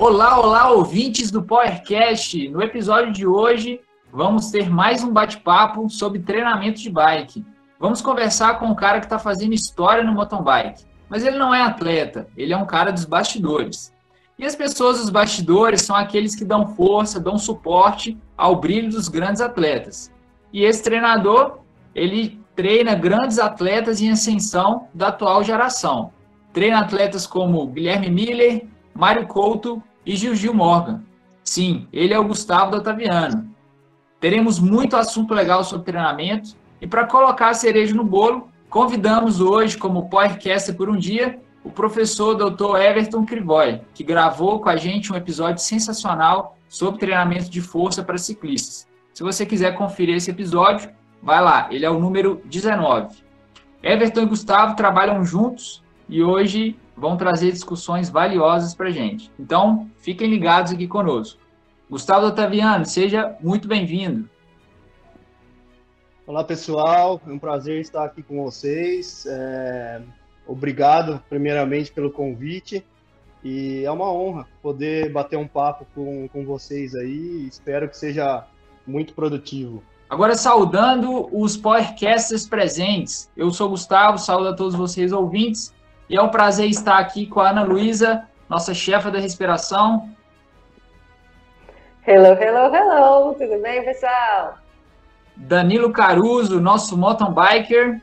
Olá, olá, ouvintes do PowerCast. No episódio de hoje, vamos ter mais um bate-papo sobre treinamento de bike. Vamos conversar com um cara que está fazendo história no mountain bike. Mas ele não é atleta, ele é um cara dos bastidores. E as pessoas dos bastidores são aqueles que dão força, dão suporte ao brilho dos grandes atletas. E esse treinador, ele treina grandes atletas em ascensão da atual geração. Treina atletas como Guilherme Miller, Mário Couto e Gil Morgan. Sim, ele é o Gustavo do Otaviano. Teremos muito assunto legal sobre treinamento e para colocar a cereja no bolo, convidamos hoje como podcast por um dia o professor Dr. Everton Crivoy, que gravou com a gente um episódio sensacional sobre treinamento de força para ciclistas. Se você quiser conferir esse episódio, vai lá, ele é o número 19. Everton e Gustavo trabalham juntos e hoje vão trazer discussões valiosas para a gente. Então, fiquem ligados aqui conosco. Gustavo Otaviano, seja muito bem-vindo. Olá, pessoal. É um prazer estar aqui com vocês. É... Obrigado, primeiramente, pelo convite. E é uma honra poder bater um papo com, com vocês aí. Espero que seja muito produtivo. Agora, saudando os podcasters presentes. Eu sou Gustavo, saúdo a todos vocês ouvintes. E é um prazer estar aqui com a Ana Luísa, nossa chefa da respiração. Hello, hello, hello. Tudo bem, pessoal? Danilo Caruso, nosso mountain biker.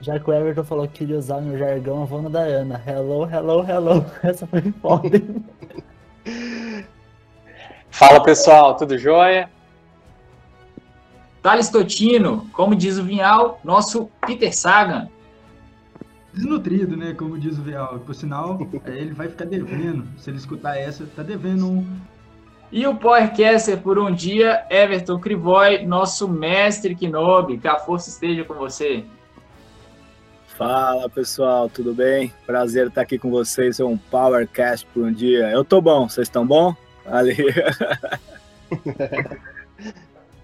Já que o Everton falou que queria usar meu jargão, eu vou no da Ana. Hello, hello, hello. Essa foi foda. Fala pessoal, tudo jóia? Thales Totino, como diz o Vinhal, nosso Peter Sagan. Desnutrido, né? Como diz o Vinhal. Por sinal, ele vai ficar devendo. Se ele escutar essa, tá devendo um. E o Powercaster por um dia, Everton Crivoy, nosso mestre Kinobi. Que a força esteja com você. Fala pessoal, tudo bem? Prazer estar aqui com vocês. É um Powercast por um dia. Eu tô bom, vocês estão bom? Ali.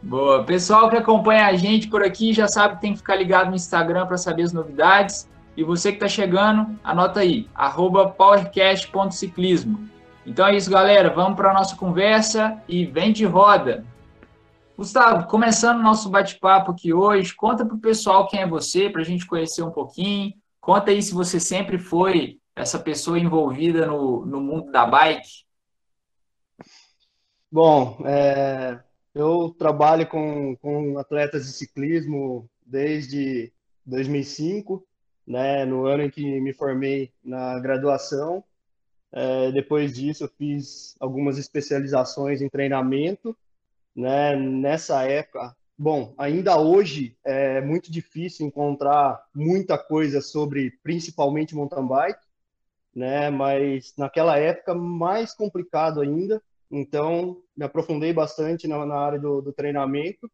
Boa. Pessoal que acompanha a gente por aqui já sabe que tem que ficar ligado no Instagram para saber as novidades. E você que está chegando, anota aí, powercast.ciclismo. Então é isso, galera. Vamos para a nossa conversa e vem de roda. Gustavo, começando o nosso bate-papo aqui hoje, conta para o pessoal quem é você, para a gente conhecer um pouquinho. Conta aí se você sempre foi essa pessoa envolvida no, no mundo da bike. Bom, é, eu trabalho com, com atletas de ciclismo desde 2005, né, no ano em que me formei na graduação. É, depois disso, eu fiz algumas especializações em treinamento. Né, nessa época, bom, ainda hoje é muito difícil encontrar muita coisa sobre, principalmente mountain bike, né, mas naquela época mais complicado ainda então, me aprofundei bastante na, na área do, do, treinamento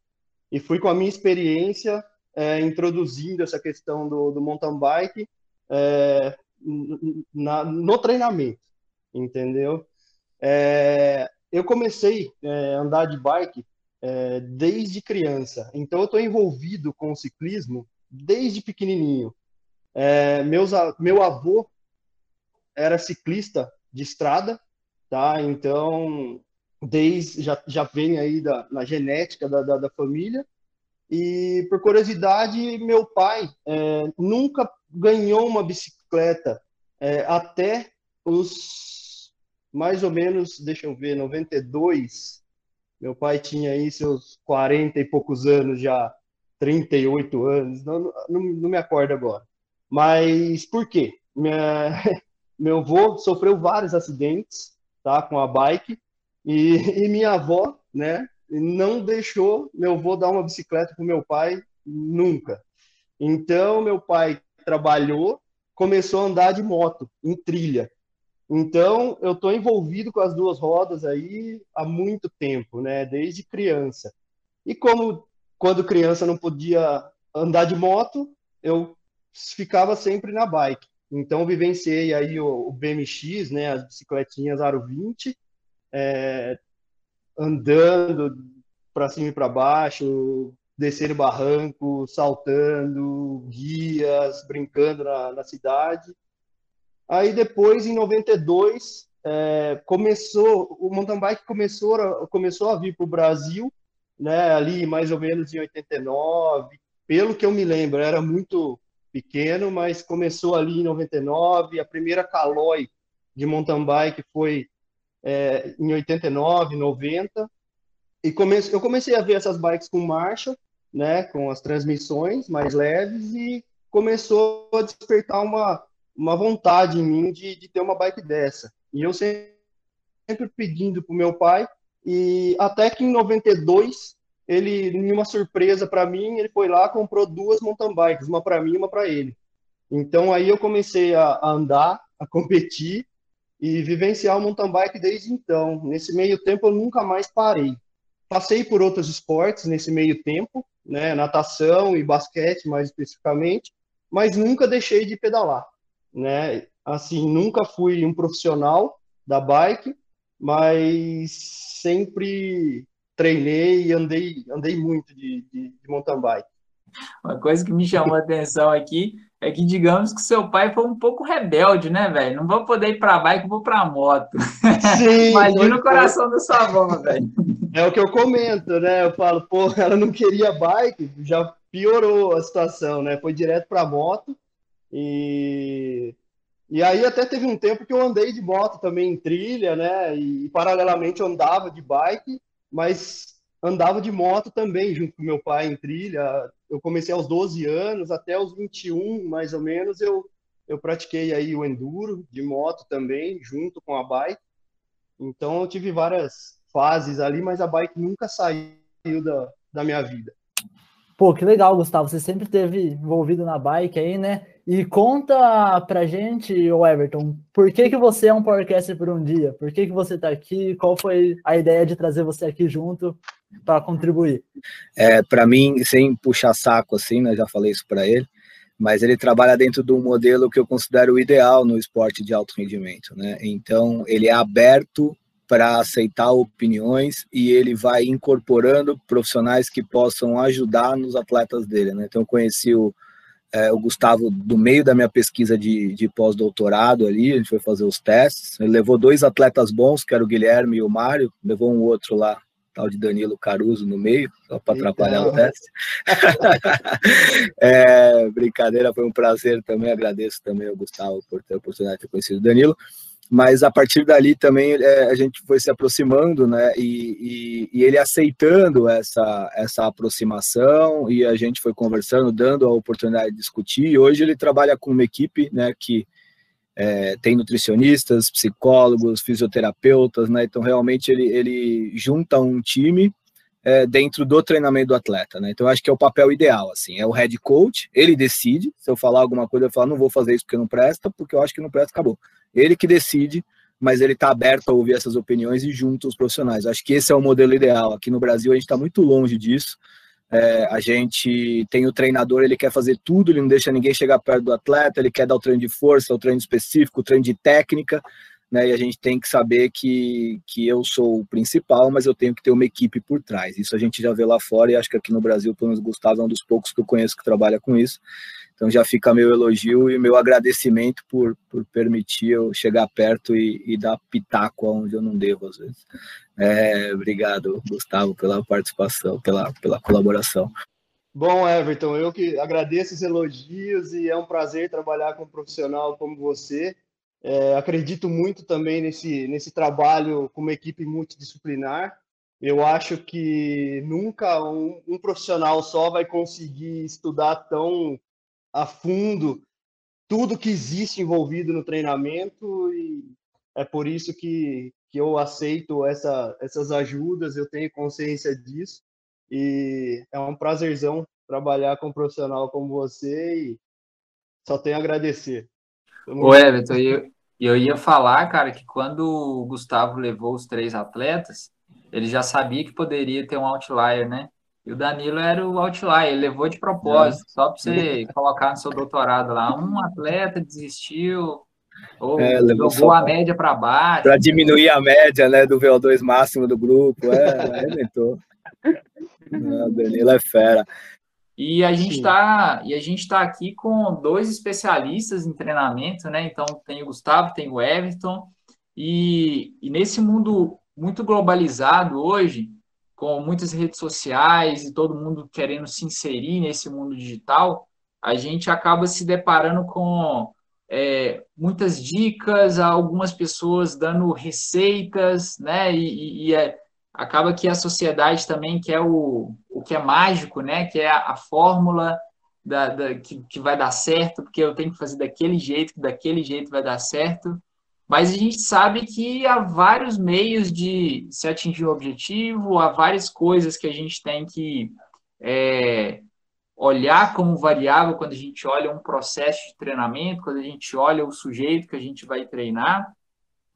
e fui com a minha experiência é, introduzindo essa questão do, do mountain bike é, na, no treinamento, entendeu? É, eu comecei a é, andar de bike é, desde criança, então eu estou envolvido com o ciclismo desde pequenininho. É, meus, meu avô era ciclista de estrada, tá? Então, desde já, já vem aí da, na genética da, da, da família. E por curiosidade, meu pai é, nunca ganhou uma bicicleta é, até os mais ou menos, deixa eu ver, 92. Meu pai tinha aí seus 40 e poucos anos já, 38 anos, não, não, não me acordo agora. Mas por quê? Minha, meu avô sofreu vários acidentes, tá? Com a bike. E, e minha avó, né? Não deixou meu avô dar uma bicicleta para meu pai nunca. Então, meu pai trabalhou, começou a andar de moto, em trilha. Então, eu estou envolvido com as duas rodas aí há muito tempo, né? Desde criança. E como quando criança não podia andar de moto, eu ficava sempre na bike. Então, vivenciei aí o, BMX, né, as bicicletinhas Aro 20, é, andando para cima e para baixo, descendo barranco, saltando, guias, brincando na, na cidade. Aí depois, em 92, é, começou, o mountain bike começou, começou a vir para o Brasil, né, ali mais ou menos em 89, pelo que eu me lembro, era muito pequeno, mas começou ali em 99, a primeira Caloi de mountain bike foi é, em 89, 90, e comece, eu comecei a ver essas bikes com marcha, né, com as transmissões mais leves, e começou a despertar uma, uma vontade em mim de, de ter uma bike dessa. E eu sempre, sempre pedindo para o meu pai, e até que em 92, ele, em uma surpresa para mim, ele foi lá comprou duas mountain bikes, uma para mim e uma para ele. Então aí eu comecei a, a andar, a competir e vivenciar o mountain bike desde então. Nesse meio tempo eu nunca mais parei. Passei por outros esportes nesse meio tempo, né, natação e basquete mais especificamente, mas nunca deixei de pedalar, né? Assim, nunca fui um profissional da bike, mas sempre treinei e andei, andei muito de, de, de mountain bike. Uma coisa que me chamou a atenção aqui é que, digamos que seu pai foi um pouco rebelde, né, velho? Não vou poder ir para bike, vou para moto. Sim, Imagina o coração da sua avó, velho. É o que eu comento, né? Eu falo, pô, ela não queria bike, já piorou a situação, né? Foi direto para moto e e aí até teve um tempo que eu andei de moto também em trilha, né? E paralelamente eu andava de bike, mas andava de moto também junto com meu pai em trilha. Eu comecei aos 12 anos, até os 21, mais ou menos, eu eu pratiquei aí o enduro de moto também, junto com a bike. Então eu tive várias fases ali, mas a bike nunca saiu da, da minha vida. Pô, que legal, Gustavo. Você sempre teve envolvido na bike aí, né? E conta pra gente, Everton, por que, que você é um Powercaster por um dia? Por que, que você tá aqui? Qual foi a ideia de trazer você aqui junto para contribuir? É, para mim, sem puxar saco assim, né? Já falei isso para ele, mas ele trabalha dentro de um modelo que eu considero ideal no esporte de alto rendimento, né? Então, ele é aberto para aceitar opiniões e ele vai incorporando profissionais que possam ajudar nos atletas dele. Né? Então, eu conheci o, é, o Gustavo do meio da minha pesquisa de, de pós-doutorado ali, a gente foi fazer os testes. Ele levou dois atletas bons, que era o Guilherme e o Mário, levou um outro lá, tal de Danilo Caruso no meio, só para atrapalhar o teste. é, brincadeira, foi um prazer também, agradeço também ao Gustavo por ter a oportunidade de ter conhecido o Danilo. Mas a partir dali também é, a gente foi se aproximando, né, e, e, e, ele aceitando essa, essa aproximação, e a gente foi conversando, dando a oportunidade de discutir, e hoje ele trabalha com uma equipe, né, que é, tem nutricionistas, psicólogos, fisioterapeutas, né, então realmente ele, ele junta um time é, dentro do treinamento do atleta, né, então eu acho que é o papel ideal, assim, é o head coach, ele decide, se eu falar alguma coisa, eu falo, não vou fazer isso porque não presta, porque eu acho que não presta, acabou ele que decide, mas ele está aberto a ouvir essas opiniões e junto os profissionais. Acho que esse é o modelo ideal. Aqui no Brasil a gente está muito longe disso. É, a gente tem o treinador, ele quer fazer tudo, ele não deixa ninguém chegar perto do atleta, ele quer dar o treino de força, o treino específico, o treino de técnica, né? E a gente tem que saber que, que eu sou o principal, mas eu tenho que ter uma equipe por trás. Isso a gente já vê lá fora e acho que aqui no Brasil, pelo menos Gustavo é um dos poucos que eu conheço que trabalha com isso. Então já fica meu elogio e meu agradecimento por, por permitir eu chegar perto e, e dar pitaco onde eu não devo, às vezes. É, obrigado, Gustavo, pela participação, pela, pela colaboração. Bom, Everton, eu que agradeço os elogios e é um prazer trabalhar com um profissional como você. É, acredito muito também nesse, nesse trabalho com uma equipe multidisciplinar. Eu acho que nunca um, um profissional só vai conseguir estudar tão a fundo tudo que existe envolvido no treinamento e é por isso que, que eu aceito essa, essas ajudas, eu tenho consciência disso e é um prazerzão trabalhar com um profissional como você e só tenho a agradecer. Ô Everton, eu, eu ia falar, cara, que quando o Gustavo levou os três atletas, ele já sabia que poderia ter um outlier, né? E o Danilo era o outlier, ele levou de propósito, é. só para você colocar no seu doutorado lá. Um atleta desistiu, ou é, jogou a média para baixo. Para diminuir a média né, do VO2 máximo do grupo. É, arrebentou. o Danilo é fera. E a gente está e a gente está aqui com dois especialistas em treinamento, né? Então tem o Gustavo, tem o Everton. E, e nesse mundo muito globalizado hoje, com muitas redes sociais e todo mundo querendo se inserir nesse mundo digital, a gente acaba se deparando com é, muitas dicas, algumas pessoas dando receitas, né? E, e é, acaba que a sociedade também quer o, o que é mágico, né? Que é a, a fórmula da, da, que, que vai dar certo, porque eu tenho que fazer daquele jeito, que daquele jeito vai dar certo. Mas a gente sabe que há vários meios de se atingir o objetivo, há várias coisas que a gente tem que é, olhar como variável quando a gente olha um processo de treinamento, quando a gente olha o sujeito que a gente vai treinar.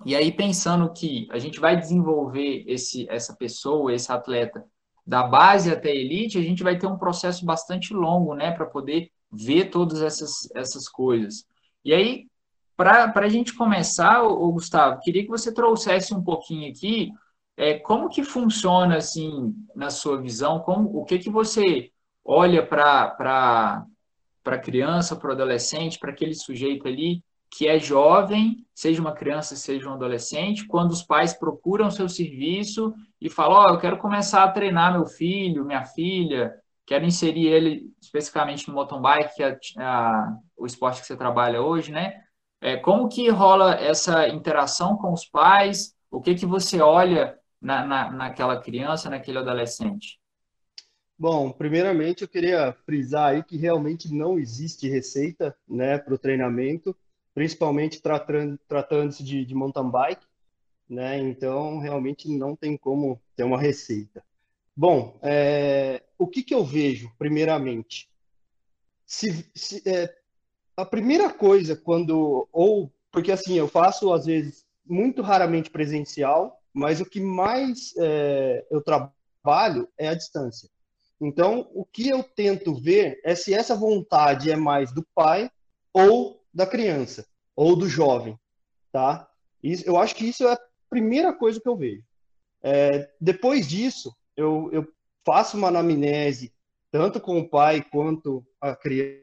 E aí, pensando que a gente vai desenvolver esse, essa pessoa, esse atleta, da base até a elite, a gente vai ter um processo bastante longo, né, para poder ver todas essas, essas coisas. E aí, para a gente começar, ô, Gustavo, queria que você trouxesse um pouquinho aqui é, como que funciona, assim, na sua visão, como, o que que você olha para a criança, para o adolescente, para aquele sujeito ali que é jovem, seja uma criança, seja um adolescente, quando os pais procuram seu serviço e falam, ó, oh, eu quero começar a treinar meu filho, minha filha, quero inserir ele especificamente no mountain bike, que é a, o esporte que você trabalha hoje, né? É, como que rola essa interação com os pais? O que que você olha na, na, naquela criança, naquele adolescente? Bom, primeiramente eu queria frisar aí que realmente não existe receita, né, para o treinamento, principalmente tratando, tratando-se de, de mountain bike, né, então realmente não tem como ter uma receita. Bom, é, o que, que eu vejo, primeiramente? Se, se é, a primeira coisa quando, ou, porque assim, eu faço às vezes muito raramente presencial, mas o que mais é, eu trabalho é a distância. Então, o que eu tento ver é se essa vontade é mais do pai ou da criança, ou do jovem, tá? Isso, eu acho que isso é a primeira coisa que eu vejo. É, depois disso, eu, eu faço uma anamnese, tanto com o pai quanto a criança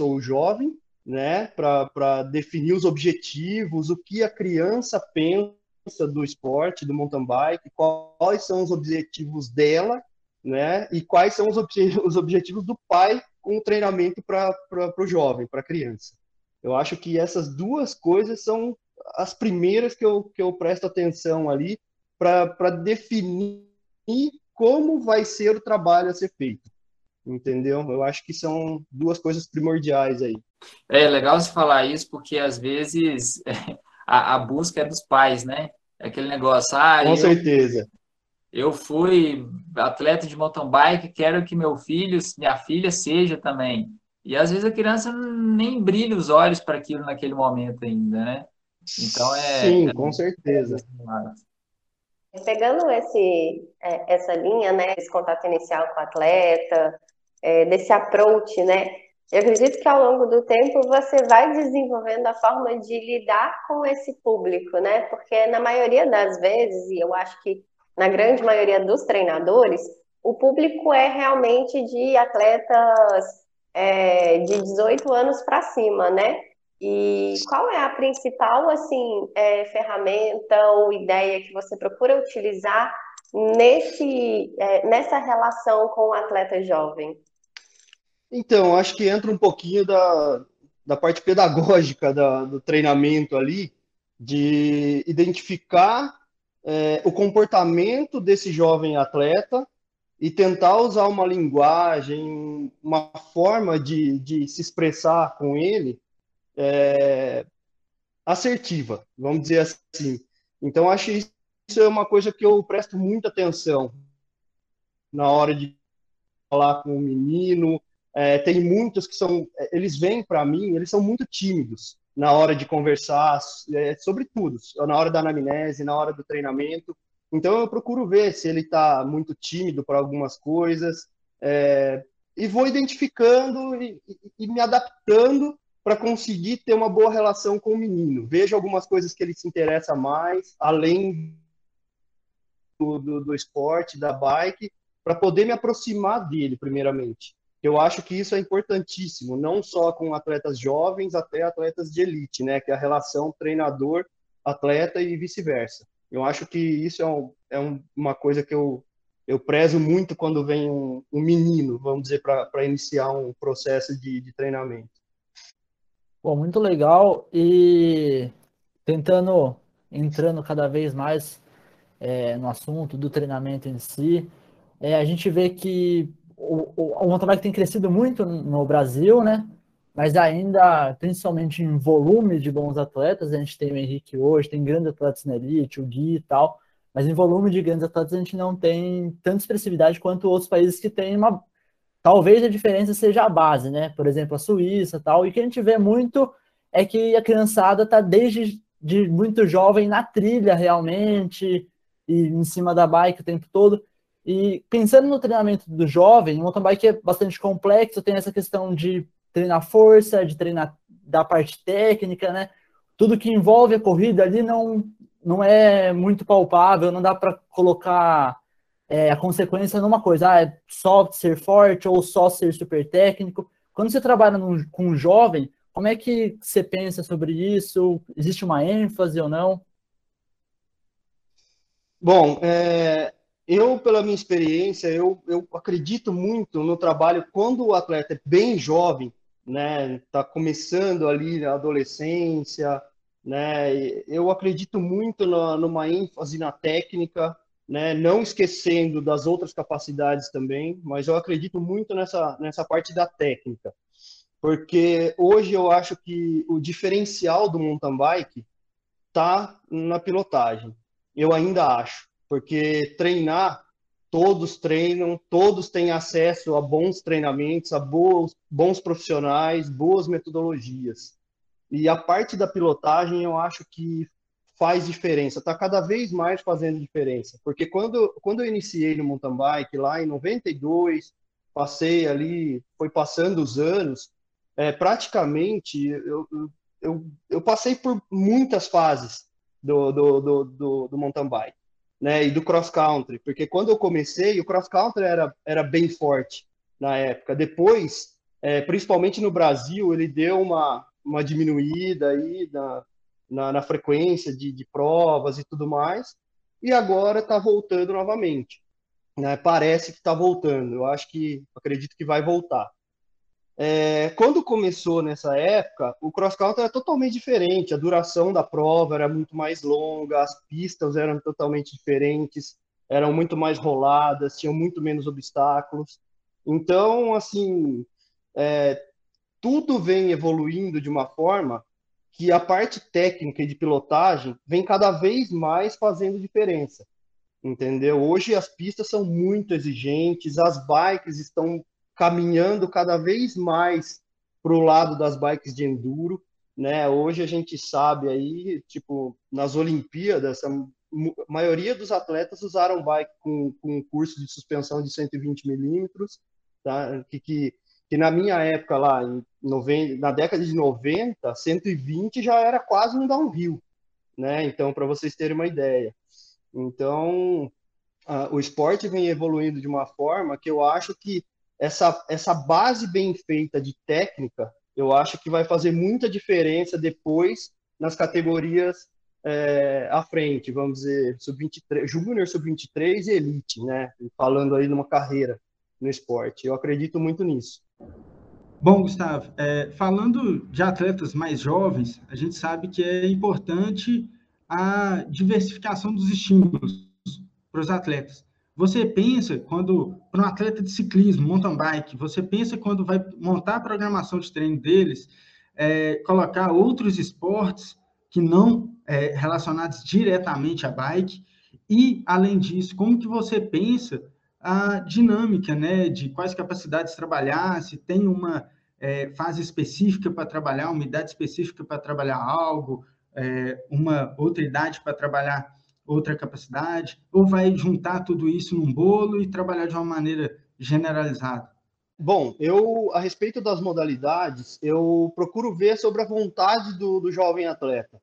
ou o jovem, né, para definir os objetivos, o que a criança pensa do esporte, do mountain bike, quais são os objetivos dela né? E quais são os, os objetivos do pai com o treinamento para o jovem, para a criança. Eu acho que essas duas coisas são as primeiras que eu, que eu presto atenção ali para definir como vai ser o trabalho a ser feito. Entendeu? Eu acho que são duas coisas primordiais aí. É legal você falar isso, porque às vezes a, a busca é dos pais, né? É aquele negócio, ah, Com eu, certeza eu fui atleta de mountain bike, quero que meu filho, minha filha seja também. E às vezes a criança nem brilha os olhos para aquilo naquele momento ainda, né? Então é. Sim, é, com certeza. Pegando esse, é, essa linha, né, esse contato inicial com o atleta, é, desse approach, né? Eu acredito que ao longo do tempo você vai desenvolvendo a forma de lidar com esse público, né? Porque na maioria das vezes, e eu acho que na grande maioria dos treinadores, o público é realmente de atletas é, de 18 anos para cima, né? E qual é a principal assim é, ferramenta ou ideia que você procura utilizar nesse, é, nessa relação com o atleta jovem? Então, acho que entra um pouquinho da, da parte pedagógica da, do treinamento ali, de identificar é, o comportamento desse jovem atleta e tentar usar uma linguagem, uma forma de, de se expressar com ele é, assertiva, vamos dizer assim. Então, acho que isso é uma coisa que eu presto muita atenção na hora de falar com o menino. É, tem muitos que são, eles vêm para mim, eles são muito tímidos na hora de conversar é, sobre tudo, na hora da anamnese, na hora do treinamento. Então eu procuro ver se ele está muito tímido para algumas coisas é, e vou identificando e, e, e me adaptando para conseguir ter uma boa relação com o menino. Vejo algumas coisas que ele se interessa mais, além do, do, do esporte, da bike, para poder me aproximar dele, primeiramente. Eu acho que isso é importantíssimo, não só com atletas jovens, até atletas de elite, né? Que é a relação treinador atleta e vice-versa. Eu acho que isso é, um, é um, uma coisa que eu, eu prezo muito quando vem um, um menino, vamos dizer, para iniciar um processo de, de treinamento. Bom, muito legal. E tentando, entrando cada vez mais é, no assunto do treinamento em si, é, a gente vê que o, o, o mountain bike tem crescido muito no Brasil, né? Mas ainda, principalmente em volume de bons atletas, a gente tem o Henrique hoje, tem grandes atletas na elite, o Gui e tal, mas em volume de grandes atletas a gente não tem tanta expressividade quanto outros países que têm uma. Talvez a diferença seja a base, né? Por exemplo, a Suíça tal. E o que a gente vê muito é que a criançada está desde de muito jovem na trilha realmente, e em cima da bike o tempo todo. E pensando no treinamento do jovem, o mountain bike é bastante complexo, tem essa questão de treinar força, de treinar da parte técnica, né? Tudo que envolve a corrida ali não, não é muito palpável, não dá para colocar é, a consequência numa coisa, ah, é só ser forte ou só ser super técnico. Quando você trabalha num, com um jovem, como é que você pensa sobre isso? Existe uma ênfase ou não? Bom, é, eu, pela minha experiência, eu, eu acredito muito no trabalho quando o atleta é bem jovem, né, está começando ali na adolescência, né, eu acredito muito na, numa ênfase na técnica, né, não esquecendo das outras capacidades também, mas eu acredito muito nessa, nessa parte da técnica, porque hoje eu acho que o diferencial do mountain bike está na pilotagem, eu ainda acho, porque treinar todos treinam, todos têm acesso a bons treinamentos, a bons, bons profissionais, boas metodologias. E a parte da pilotagem eu acho que faz diferença, está cada vez mais fazendo diferença. Porque quando, quando eu iniciei no mountain bike, lá em 92, passei ali, foi passando os anos, é, praticamente eu, eu, eu passei por muitas fases do, do, do, do, do mountain bike né, e do cross country, porque quando eu comecei, o cross country era, era bem forte na época. Depois, é, principalmente no Brasil, ele deu uma, uma diminuída aí na, na, na frequência de, de provas e tudo mais, e agora está voltando novamente. Né? Parece que está voltando. Eu acho que acredito que vai voltar. É, quando começou nessa época, o cross country era totalmente diferente. A duração da prova era muito mais longa, as pistas eram totalmente diferentes, eram muito mais roladas, tinham muito menos obstáculos. Então, assim, é, tudo vem evoluindo de uma forma que a parte técnica e de pilotagem vem cada vez mais fazendo diferença. Entendeu? Hoje as pistas são muito exigentes, as bikes estão caminhando cada vez mais para o lado das bikes de enduro, né? Hoje a gente sabe aí, tipo, nas Olimpíadas, a maioria dos atletas usaram bike com, com curso de suspensão de 120 milímetros, tá? Que, que, que, na minha época lá, em 90, na década de 90, 120 já era quase um downhill, né? Então, para vocês terem uma ideia. Então, o esporte vem evoluindo de uma forma que eu acho que essa, essa base bem feita de técnica, eu acho que vai fazer muita diferença depois nas categorias é, à frente, vamos dizer, sub-23, júnior, sub-23 e elite, né? Falando aí numa carreira no esporte. Eu acredito muito nisso. Bom, Gustavo, é, falando de atletas mais jovens, a gente sabe que é importante a diversificação dos estímulos para os atletas. Você pensa quando, para um atleta de ciclismo, mountain bike, você pensa quando vai montar a programação de treino deles, é, colocar outros esportes que não é, relacionados diretamente à bike, e, além disso, como que você pensa a dinâmica, né, de quais capacidades trabalhar, se tem uma é, fase específica para trabalhar, uma idade específica para trabalhar algo, é, uma outra idade para trabalhar outra capacidade? Ou vai juntar tudo isso num bolo e trabalhar de uma maneira generalizada? Bom, eu, a respeito das modalidades, eu procuro ver sobre a vontade do, do jovem atleta.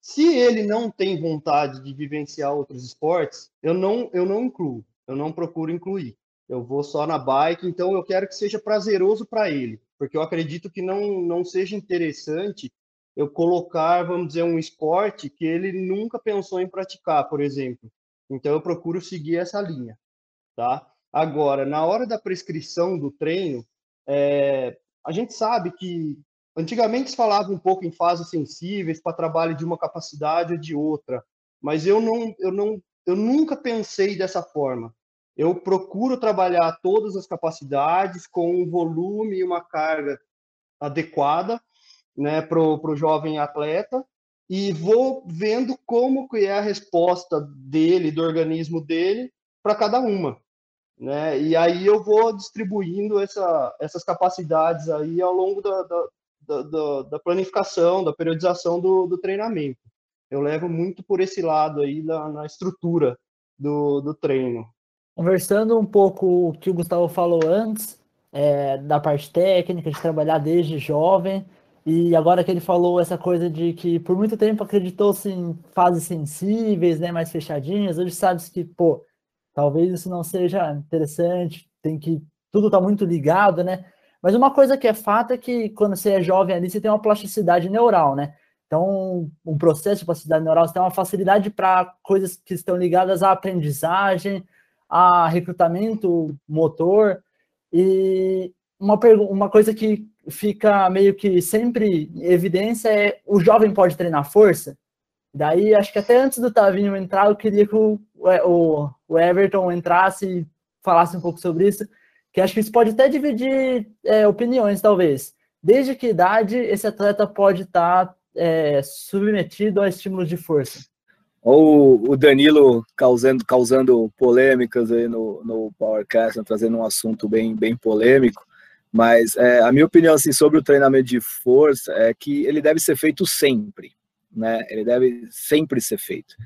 Se ele não tem vontade de vivenciar outros esportes, eu não, eu não incluo, eu não procuro incluir. Eu vou só na bike, então eu quero que seja prazeroso para ele, porque eu acredito que não, não seja interessante eu colocar, vamos dizer, um esporte que ele nunca pensou em praticar, por exemplo. Então, eu procuro seguir essa linha, tá? Agora, na hora da prescrição do treino, é, a gente sabe que antigamente se falava um pouco em fases sensíveis para trabalho de uma capacidade ou de outra, mas eu não, eu não, eu nunca pensei dessa forma. Eu procuro trabalhar todas as capacidades com um volume e uma carga adequada né, para o jovem atleta e vou vendo como que é a resposta dele, do organismo dele, para cada uma. Né? E aí eu vou distribuindo essa, essas capacidades aí ao longo da, da, da, da planificação, da periodização do, do, treinamento. Eu levo muito por esse lado aí da, na estrutura do, do treino. Conversando um pouco o que o Gustavo falou antes, é, da parte técnica, de trabalhar desde jovem, e agora que ele falou essa coisa de que por muito tempo acreditou-se em fases sensíveis, né, mais fechadinhas, hoje sabe que, pô, talvez isso não seja interessante, tem que tudo tá muito ligado, né? Mas uma coisa que é fato é que quando você é jovem ali, você tem uma plasticidade neural, né? Então, um processo de plasticidade neural, você tem uma facilidade para coisas que estão ligadas à aprendizagem, a recrutamento motor, e uma, uma coisa que fica meio que sempre em evidência é o jovem pode treinar força. Daí, acho que até antes do Tavinho entrar, eu queria que o, o, o Everton entrasse e falasse um pouco sobre isso, que acho que isso pode até dividir é, opiniões, talvez. Desde que idade esse atleta pode estar tá, é, submetido a estímulos de força? Ou o Danilo causando, causando polêmicas aí no, no Powercast, trazendo um assunto bem, bem polêmico. Mas é, a minha opinião assim, sobre o treinamento de força é que ele deve ser feito sempre, né? Ele deve sempre ser feito.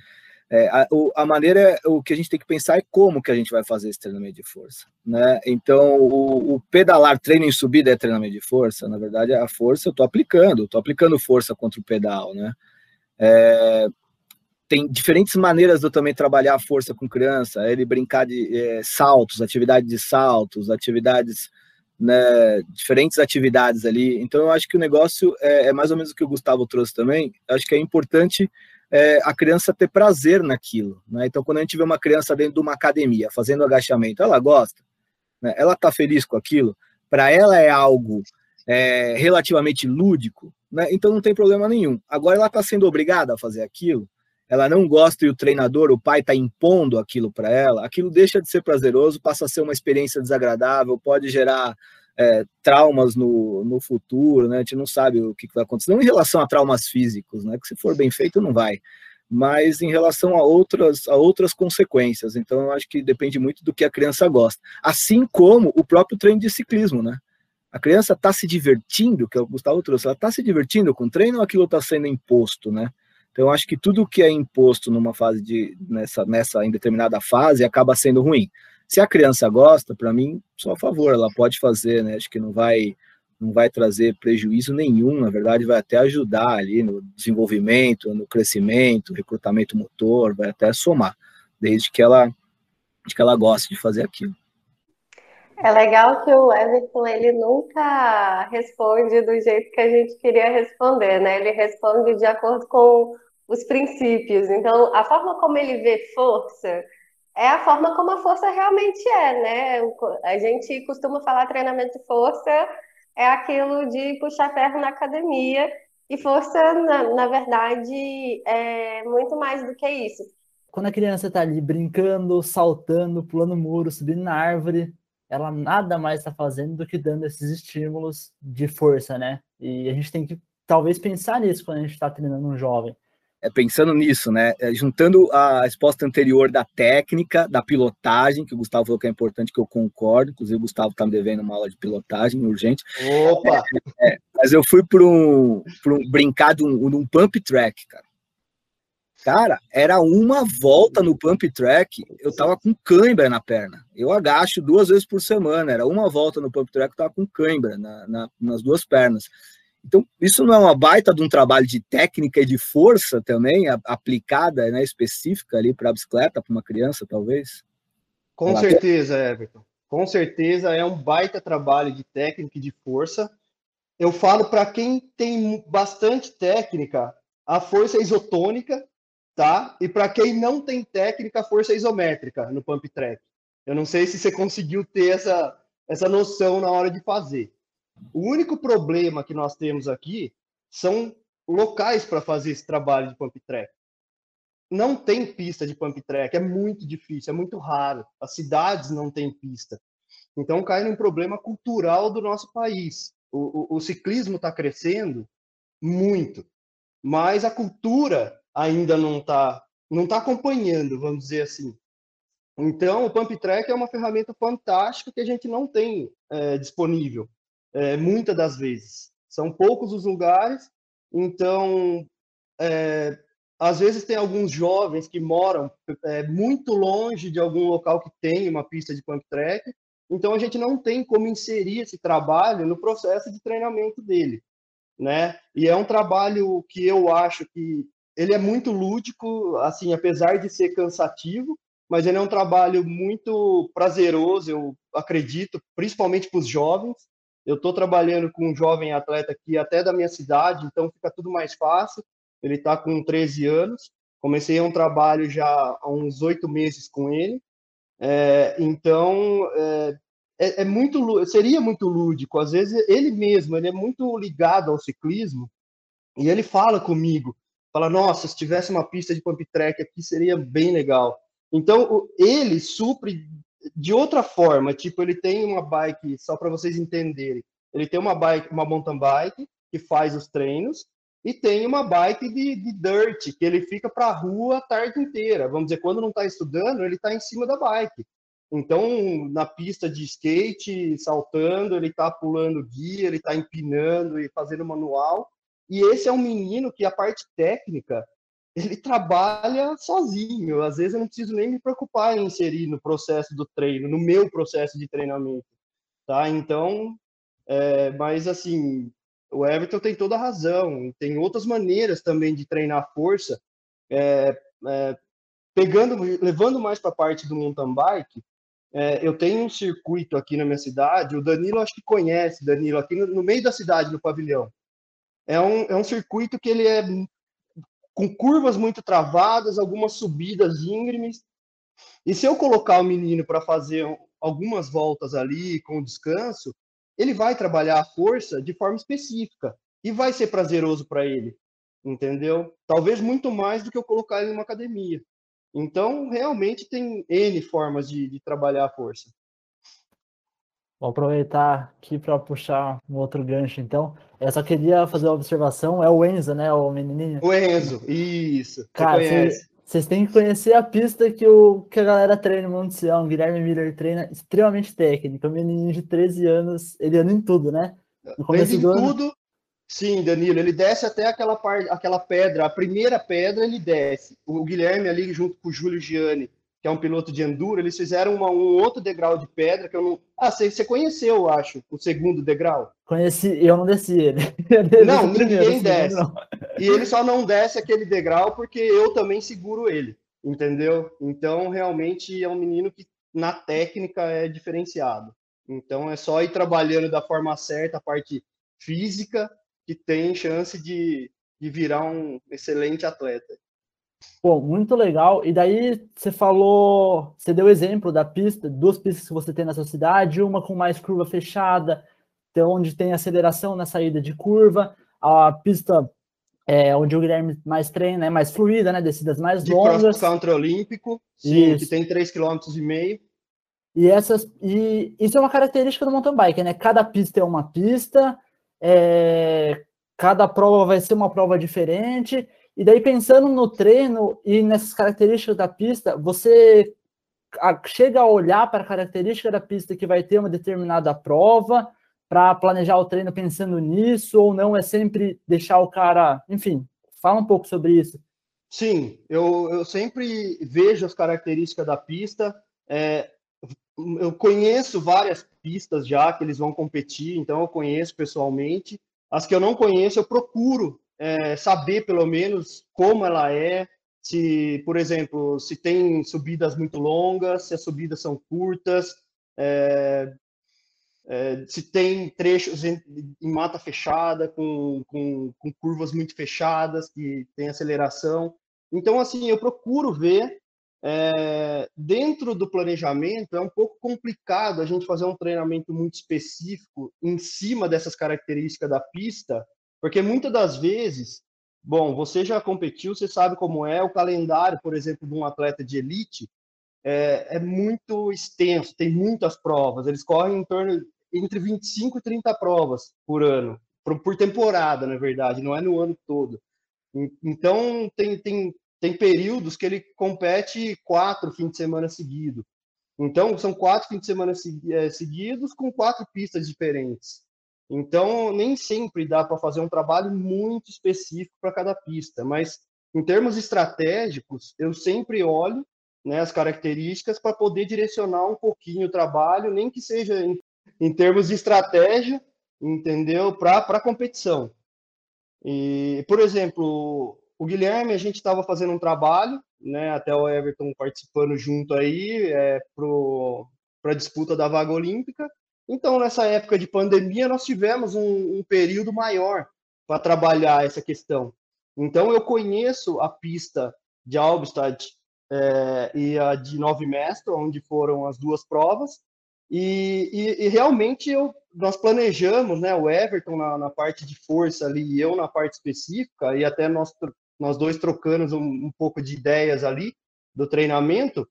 É, a, a, maneira, o que a gente tem que pensar é como que a gente vai fazer esse treinamento de força, né? Então, o, o pedalar, treino em subida é treinamento de força. Na verdade, a força eu estou aplicando, estou aplicando força contra o pedal, né? É, tem diferentes maneiras de eu também trabalhar a força com criança, ele brincar de é, saltos, atividade de saltos, atividades né, diferentes atividades ali. Então, eu acho que o negócio é, é, mais ou menos o que o Gustavo trouxe também. Eu acho que é importante é, a criança ter prazer naquilo. Né? Então, quando a gente vê uma criança dentro de uma academia fazendo agachamento, ela gosta, né? ela está feliz com aquilo, para ela é algo é, relativamente lúdico, né? então não tem problema nenhum. Agora, ela está sendo obrigada a fazer aquilo, ela não gosta e o treinador, o pai está impondo aquilo para ela, aquilo deixa de ser prazeroso, passa a ser uma experiência desagradável, pode gerar é, traumas no, no futuro, né? A gente não sabe o que, vai acontecer. Não em relação a traumas físicos, né? Que se for bem feito, não vai. Mas em relação a outras, a outras consequências. Então, eu acho que depende muito do que a criança gosta. Assim como o próprio treino de ciclismo, né? A criança está se divertindo, que é o Gustavo trouxe, ela está se divertindo com o treino ou aquilo está sendo imposto, né? Então, eu acho que tudo que é imposto numa fase de nessa nessa em determinada fase acaba sendo ruim. Se a criança gosta, para mim, só a favor, ela pode fazer, né? Acho que não vai não vai trazer prejuízo nenhum, na verdade, vai até ajudar ali no desenvolvimento, no crescimento, recrutamento motor, vai até somar, desde que ela, desde que ela goste de fazer aquilo. É legal que o Everton ele nunca responde do jeito que a gente queria responder, né? Ele responde de acordo com os princípios. Então, a forma como ele vê força é a forma como a força realmente é, né? A gente costuma falar treinamento de força é aquilo de puxar ferro na academia, e força, na, na verdade, é muito mais do que isso. Quando a criança está ali brincando, saltando, pulando muro, subindo na árvore, ela nada mais está fazendo do que dando esses estímulos de força, né? E a gente tem que talvez pensar nisso quando a gente está treinando um jovem é, pensando nisso, né? É, juntando a resposta anterior da técnica, da pilotagem, que o Gustavo falou que é importante, que eu concordo. Inclusive, o Gustavo está me devendo uma aula de pilotagem urgente. Opa! É, é, mas eu fui para um, um brincar de um, um pump track, cara. Cara, era uma volta no pump track, eu tava com cãibra na perna. Eu agacho duas vezes por semana, era uma volta no pump track, eu tava com cãibra na, na, nas duas pernas. Então, isso não é uma baita de um trabalho de técnica e de força também, aplicada, né, específica ali para a bicicleta, para uma criança, talvez? Com Ela certeza, Everton. Com certeza é um baita trabalho de técnica e de força. eu falo para quem tem bastante técnica, a força isotônica, tá? E para quem não tem técnica, a força isométrica no pump track. Eu não sei se você conseguiu ter essa, essa noção na hora de fazer. O único problema que nós temos aqui são locais para fazer esse trabalho de pump track. Não tem pista de pump track, é muito difícil, é muito raro. As cidades não têm pista. Então cai num problema cultural do nosso país. O, o, o ciclismo está crescendo muito, mas a cultura ainda não está não tá acompanhando, vamos dizer assim. Então, o Pump Track é uma ferramenta fantástica que a gente não tem é, disponível, é, muitas das vezes. São poucos os lugares, então, é, às vezes tem alguns jovens que moram é, muito longe de algum local que tem uma pista de Pump Track, então a gente não tem como inserir esse trabalho no processo de treinamento dele, né? E é um trabalho que eu acho que ele é muito lúdico, assim, apesar de ser cansativo, mas ele é um trabalho muito prazeroso, eu acredito, principalmente para os jovens. Eu estou trabalhando com um jovem atleta aqui até da minha cidade, então fica tudo mais fácil. Ele está com 13 anos. Comecei um trabalho já há uns oito meses com ele. É, então, é, é, é, muito, seria muito lúdico. Às vezes ele mesmo, ele é muito ligado ao ciclismo e ele fala comigo, fala, nossa, se tivesse uma pista de pump track aqui seria bem legal. Então, ele supre de outra forma, tipo, ele tem uma bike, só para vocês entenderem, ele tem uma bike, uma mountain bike, que faz os treinos, e tem uma bike de, de dirt, que ele fica para a rua a tarde inteira. Vamos dizer, quando não está estudando, ele está em cima da bike. Então, na pista de skate, saltando, ele está pulando guia, ele está empinando e fazendo manual. E esse é um menino que a parte técnica ele trabalha sozinho. Às vezes eu não preciso nem me preocupar em inserir no processo do treino, no meu processo de treinamento, tá? Então, é, mas assim, o Everton tem toda a razão. Tem outras maneiras também de treinar força, é, é, pegando, levando mais para a parte do mountain bike. É, eu tenho um circuito aqui na minha cidade. O Danilo acho que conhece, Danilo, aqui no, no meio da cidade, no pavilhão. É um, é um circuito que ele é com curvas muito travadas, algumas subidas íngremes. E se eu colocar o menino para fazer algumas voltas ali com descanso, ele vai trabalhar a força de forma específica e vai ser prazeroso para ele, entendeu? Talvez muito mais do que eu colocar ele numa academia. Então, realmente tem N formas de, de trabalhar a força. Vou aproveitar aqui para puxar um outro gancho, então. Eu só queria fazer uma observação, é o Enzo, né, o menininho? O Enzo, isso. Cara, vocês têm que conhecer a pista que, o, que a galera treina no Sião. O Guilherme Miller treina extremamente técnico. O menininho de 13 anos, ele anda em tudo, né? No começo em do tudo, ano... sim, Danilo. Ele desce até aquela, parte, aquela pedra, a primeira pedra ele desce. O Guilherme ali junto com o Júlio Gianni que é um piloto de enduro, eles fizeram uma, um outro degrau de pedra que eu não. Ah, você, você conheceu, eu acho, o segundo degrau? Conheci, eu não desci ele. não, ninguém desce. Não. E ele só não desce aquele degrau porque eu também seguro ele, entendeu? Então, realmente é um menino que na técnica é diferenciado. Então, é só ir trabalhando da forma certa a parte física que tem chance de, de virar um excelente atleta. Pô, muito legal. E daí você falou, você deu exemplo da pista, duas pistas que você tem na sua cidade, uma com mais curva fechada, onde tem aceleração na saída de curva, a pista é, onde o Guilherme mais treina, é mais fluida, né? Descidas mais de longas. cross country olímpico, sim, isso. que tem 3,5 km. e meio. E essas e isso é uma característica do mountain bike, né? Cada pista é uma pista, é, cada prova vai ser uma prova diferente. E daí, pensando no treino e nessas características da pista, você chega a olhar para a característica da pista que vai ter uma determinada prova para planejar o treino pensando nisso, ou não é sempre deixar o cara. Enfim, fala um pouco sobre isso. Sim, eu, eu sempre vejo as características da pista. É, eu conheço várias pistas já que eles vão competir, então eu conheço pessoalmente. As que eu não conheço, eu procuro é, saber pelo menos como ela é, se, por exemplo, se tem subidas muito longas, se as subidas são curtas. É, é, se tem trechos em, em mata fechada, com, com, com, curvas muito fechadas, que tem aceleração. Então, assim, eu procuro ver, é, dentro do planejamento, é um pouco complicado a gente fazer um treinamento muito específico em cima dessas características da pista, porque muitas das vezes, bom, você já competiu, você sabe como é o calendário, por exemplo, de um atleta de elite, é, é, muito extenso, tem muitas provas. Eles correm em torno entre 25 e 30 provas por ano, por, por temporada, na verdade, não é no ano todo. Então, tem, tem, tem períodos que ele compete quatro fins de semana seguidos. Então, são quatro fins de semana é, seguidos com quatro pistas diferentes. Então, nem sempre dá para fazer um trabalho muito específico para cada pista, mas em termos estratégicos, eu sempre olho né, as características para poder direcionar um pouquinho o trabalho, nem que seja em em termos de estratégia, entendeu? Para a competição. E, por exemplo, o Guilherme, a gente estava fazendo um trabalho, né, até o Everton participando junto aí, é, para a disputa da vaga olímpica. Então, nessa época de pandemia, nós tivemos um, um período maior para trabalhar essa questão. Então, eu conheço a pista de Albstadt é, e a de Nove Mestre, onde foram as duas provas, e, e, e, realmente eu, nós planejamos, né, o Everton na, na, parte de força ali e eu na parte específica, e até nós, nós dois trocamos um, um pouco de ideias ali do treinamento,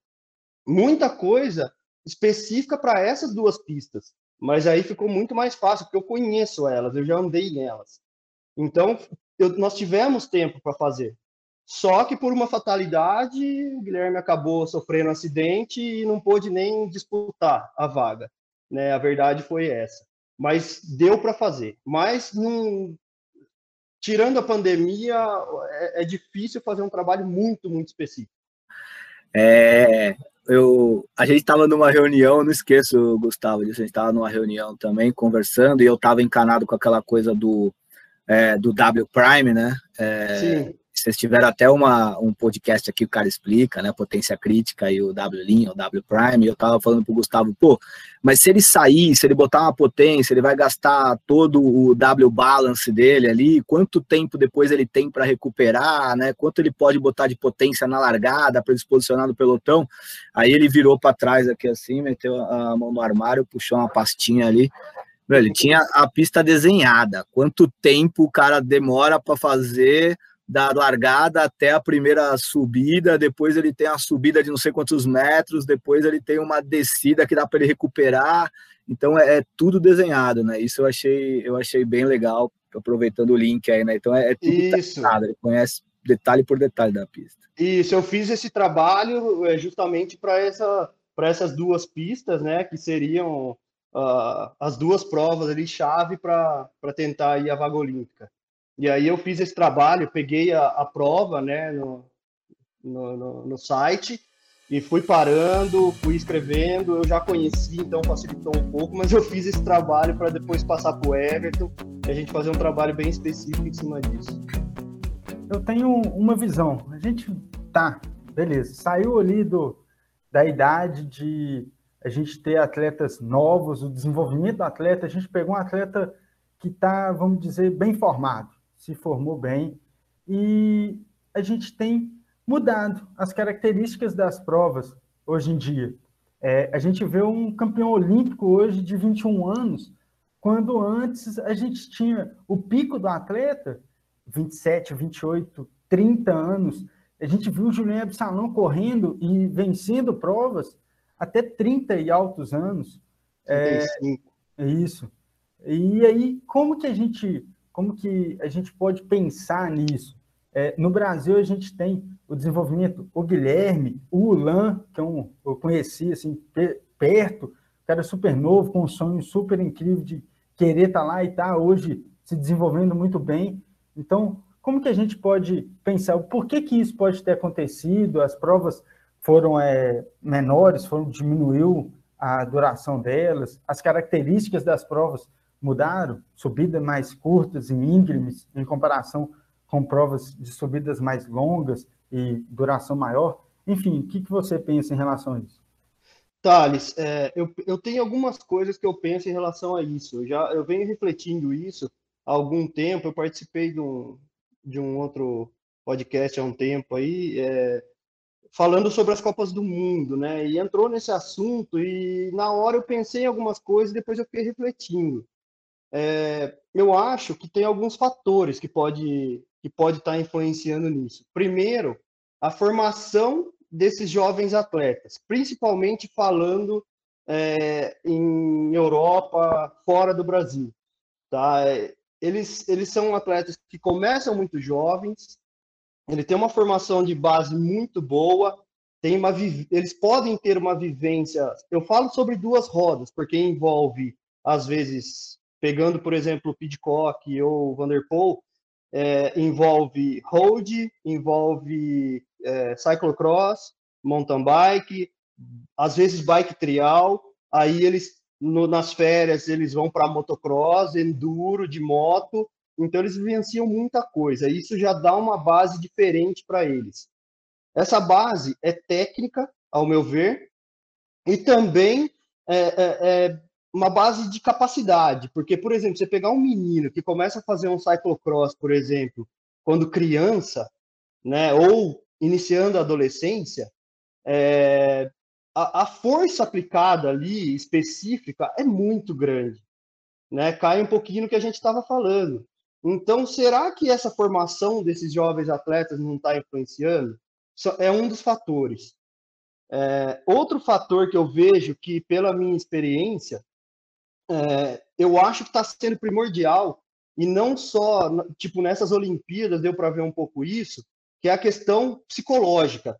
muita coisa específica para essas duas pistas. Mas aí ficou muito mais fácil, porque eu conheço elas, eu já andei nelas. Então, eu, nós tivemos tempo para fazer. Só que por uma fatalidade, o Guilherme acabou sofrendo um acidente e não pôde nem disputar a vaga. Né? A verdade foi essa. Mas deu para fazer. Mas num... tirando a pandemia, é, é, difícil fazer um trabalho muito, muito específico. É, eu, a gente estava numa reunião, não esqueço, Gustavo, disso, a gente estava numa reunião também, conversando, e eu estava encanado com aquela coisa do, é, do W Prime, né? É, Sim vocês tiveram até uma, um podcast aqui, o cara explica, né? Potência crítica e o W-Lin, o W Prime. Eu tava falando pro Gustavo, pô, mas se ele sair, se ele botar uma potência, ele vai gastar todo o W balance dele ali. Quanto tempo depois ele tem para recuperar, né? Quanto ele pode botar de potência na largada para se posicionar no pelotão? Aí ele virou para trás aqui assim, meteu a mão no armário, puxou uma pastinha ali. ele tinha a pista desenhada. Quanto tempo o cara demora para fazer da largada até a primeira subida, depois ele tem a subida de não sei quantos metros, depois ele tem uma descida que dá para ele recuperar. Então é, é, tudo desenhado, né? Isso eu achei, eu achei bem legal, aproveitando o link aí, né? Então é, é tudo Isso. detalhado, ele conhece detalhe por detalhe da pista. Isso, eu fiz esse trabalho é, justamente para essa, para essas duas pistas, né? Que seriam uh, as duas provas ali chave para tentar ir à vaga olímpica. E aí eu fiz esse trabalho, peguei a, a prova né, no, no, no, no, site e fui parando, fui escrevendo. Eu já conheci, então facilitou um pouco, mas eu fiz esse trabalho para depois passar para o Everton e a gente fazer um trabalho bem específico em cima disso. Eu tenho uma visão. A gente tá, beleza, saiu ali do, da idade de a gente ter atletas novos, o desenvolvimento do atleta, a gente pegou um atleta que está, vamos dizer, bem formado se formou bem e a gente tem mudado as características das provas hoje em dia. É, a gente vê um campeão olímpico hoje de 21 anos, quando antes a gente tinha o pico do atleta, 27, 28, 30 anos. A gente viu o Julian Absalão correndo e vencendo provas até 30 e altos anos. É, é isso. E aí, como que a gente como que a gente pode pensar nisso? É, no Brasil, a gente tem o desenvolvimento, o Guilherme, o Ulan, que é um, eu conheci assim, perto, cara super novo, com um sonho super incrível de querer estar tá lá e tá hoje se desenvolvendo muito bem. Então, como que a gente pode pensar, por que, que isso pode ter acontecido? As provas foram é, menores, foram diminuiu a duração delas, as características das provas mudaram, subidas mais curtas e íngremes em comparação com provas de subidas mais longas e duração maior. Enfim, o que, que você pensa em relação a isso? Thales, é, eu, eu tenho algumas coisas que eu penso em relação a isso. Eu já eu venho refletindo isso há algum tempo. Eu participei de um, de um outro podcast há um tempo aí, é, falando sobre as Copas do Mundo, né? E entrou nesse assunto e na hora eu pensei em algumas coisas e depois eu fiquei refletindo. É, eu acho que tem alguns fatores que pode que pode estar influenciando nisso. Primeiro, a formação desses jovens atletas, principalmente falando é, em Europa, fora do Brasil. Tá? Eles, eles são atletas que começam muito jovens, ele tem uma formação de base muito boa, tem uma, eles podem ter uma vivência. Eu falo sobre duas rodas, porque envolve, às vezes, pegando, por exemplo, o Pidcock ou Vanderpool, é, envolve road, envolve é, cyclocross, mountain bike, às vezes bike trial, aí eles no, nas férias eles vão para motocross, enduro de moto, então eles vivenciam muita coisa. Isso já dá uma base diferente para eles. Essa base é técnica, ao meu ver, e também é, é, é uma base de capacidade, porque, por exemplo, você pegar um menino que começa a fazer um cyclocross, por exemplo, quando criança, né, ou iniciando a adolescência, é, a, a, força aplicada ali, específica, é muito grande. Né? Cai um pouquinho no que a gente estava falando. Então, será que essa formação desses jovens atletas não está influenciando? É um dos fatores. É, outro fator que eu vejo que, pela minha experiência, é, eu acho que está sendo primordial, e não só, tipo, nessas Olimpíadas deu para ver um pouco isso, que é a questão psicológica,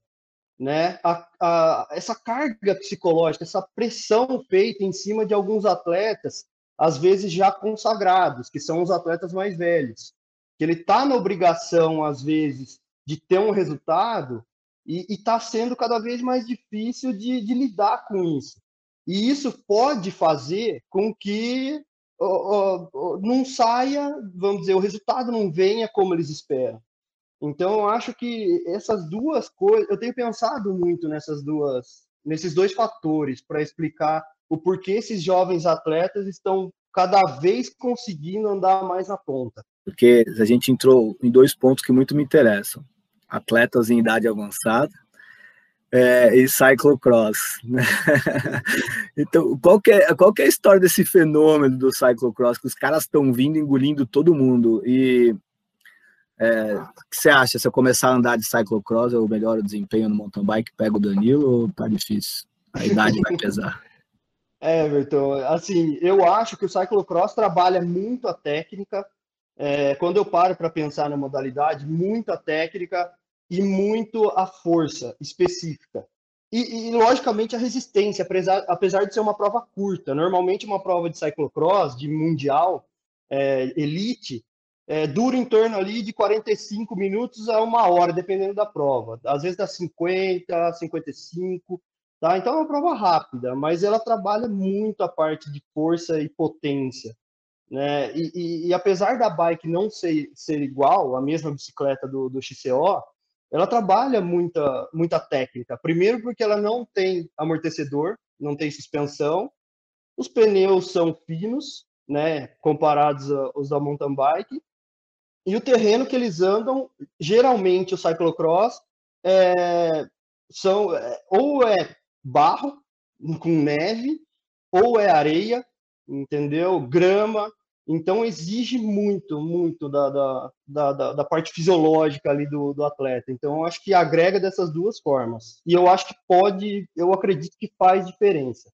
né? A, a, essa carga psicológica, essa pressão feita em cima de alguns atletas, às vezes já consagrados, que são os atletas mais velhos, que ele está na obrigação, às vezes, de ter um resultado e está sendo cada vez mais difícil de, de lidar com isso. E isso pode fazer com que não saia, vamos dizer, o resultado não venha como eles esperam. Então, eu acho que essas duas coisas, eu tenho pensado muito nessas duas, nesses dois fatores para explicar o porquê esses jovens atletas estão cada vez conseguindo andar mais na ponta. Porque a gente entrou em dois pontos que muito me interessam: atletas em idade avançada é, e cyclocross. Né? então, qual que, é, qual que é a história desse fenômeno do cyclocross? Que os caras estão vindo engolindo todo mundo. E é, o que você acha? Se eu começar a andar de cyclocross, eu melhoro o desempenho no mountain bike, pego o Danilo ou tá difícil? A idade vai pesar. É, Everton, assim, eu acho que o cyclocross trabalha muito a técnica. É, quando eu paro para pensar na modalidade, muita técnica, e muito a força específica. E, e, logicamente, a resistência, apesar, apesar de ser uma prova curta. Normalmente, uma prova de cyclocross, de mundial, é, elite, é, dura em torno ali de 45 minutos a uma hora, dependendo da prova. Às vezes dá 50, 55, tá? Então é uma prova rápida, mas ela trabalha muito a parte de força e potência. Né? E, e, e apesar da bike não ser, ser igual, a mesma bicicleta do, do XCO, ela trabalha muita, muita técnica. Primeiro, porque ela não tem amortecedor, não tem suspensão, os pneus são finos, né, comparados aos da mountain bike, e o terreno que eles andam, geralmente o cyclocross, é, são, é, ou é barro com neve, ou é areia, entendeu? Grama, então, exige muito, muito da, da, da, da, parte fisiológica ali do, do atleta. Então, eu acho que agrega dessas duas formas. E eu acho que pode, eu acredito que faz diferença.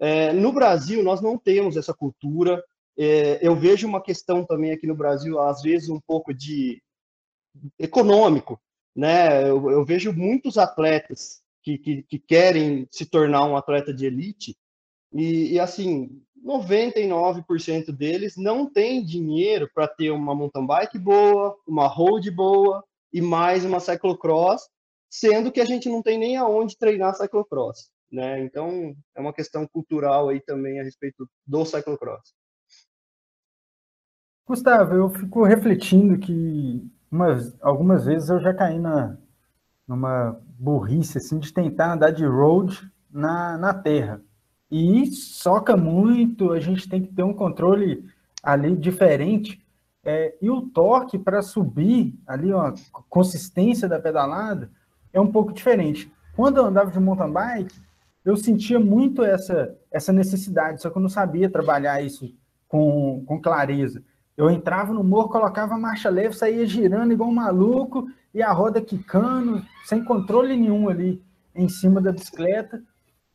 É, no Brasil, nós não temos essa cultura. É, eu vejo uma questão também aqui no Brasil, às vezes, um pouco de econômico. Né? Eu, eu vejo muitos atletas que, que, que, querem se tornar um atleta de elite, e, e assim, 99% deles não tem dinheiro para ter uma mountain bike boa, uma road boa e mais uma cyclocross, sendo que a gente não tem nem aonde treinar cyclocross, né? Então, é uma questão cultural aí também a respeito do cyclocross. Gustavo, eu fico refletindo que umas, algumas vezes eu já caí na, numa burrice assim de tentar andar de road na, na terra. E soca muito, a gente tem que ter um controle ali diferente. É, e o torque para subir ali, ó, a consistência da pedalada é um pouco diferente. Quando eu andava de mountain bike, eu sentia muito essa, essa necessidade, só que eu não sabia trabalhar isso com, com clareza. Eu entrava no morro, colocava a marcha leve, saía girando igual um maluco e a roda quicando, sem controle nenhum ali em cima da bicicleta.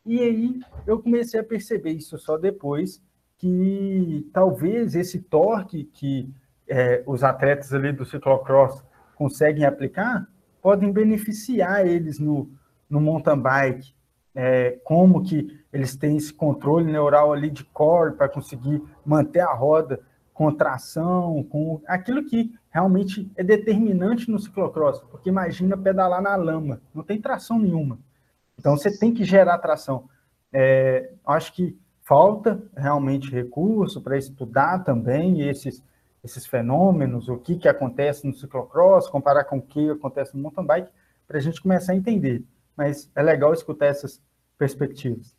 E aí eu comecei a perceber isso só depois, que talvez esse torque que é, os atletas ali do ciclocross conseguem aplicar, podem beneficiar eles no, no mountain bike, é, como que eles têm esse controle neural ali de core para conseguir manter a roda com tração, com aquilo que realmente é determinante no ciclocross, porque imagina pedalar na lama, não tem tração nenhuma. Então você tem que gerar tração. É, acho que falta realmente recurso para estudar também esses, esses fenômenos, o que, que acontece no ciclocross, comparar com o que acontece no mountain bike, para a gente começar a entender. Mas é legal escutar essas perspectivas.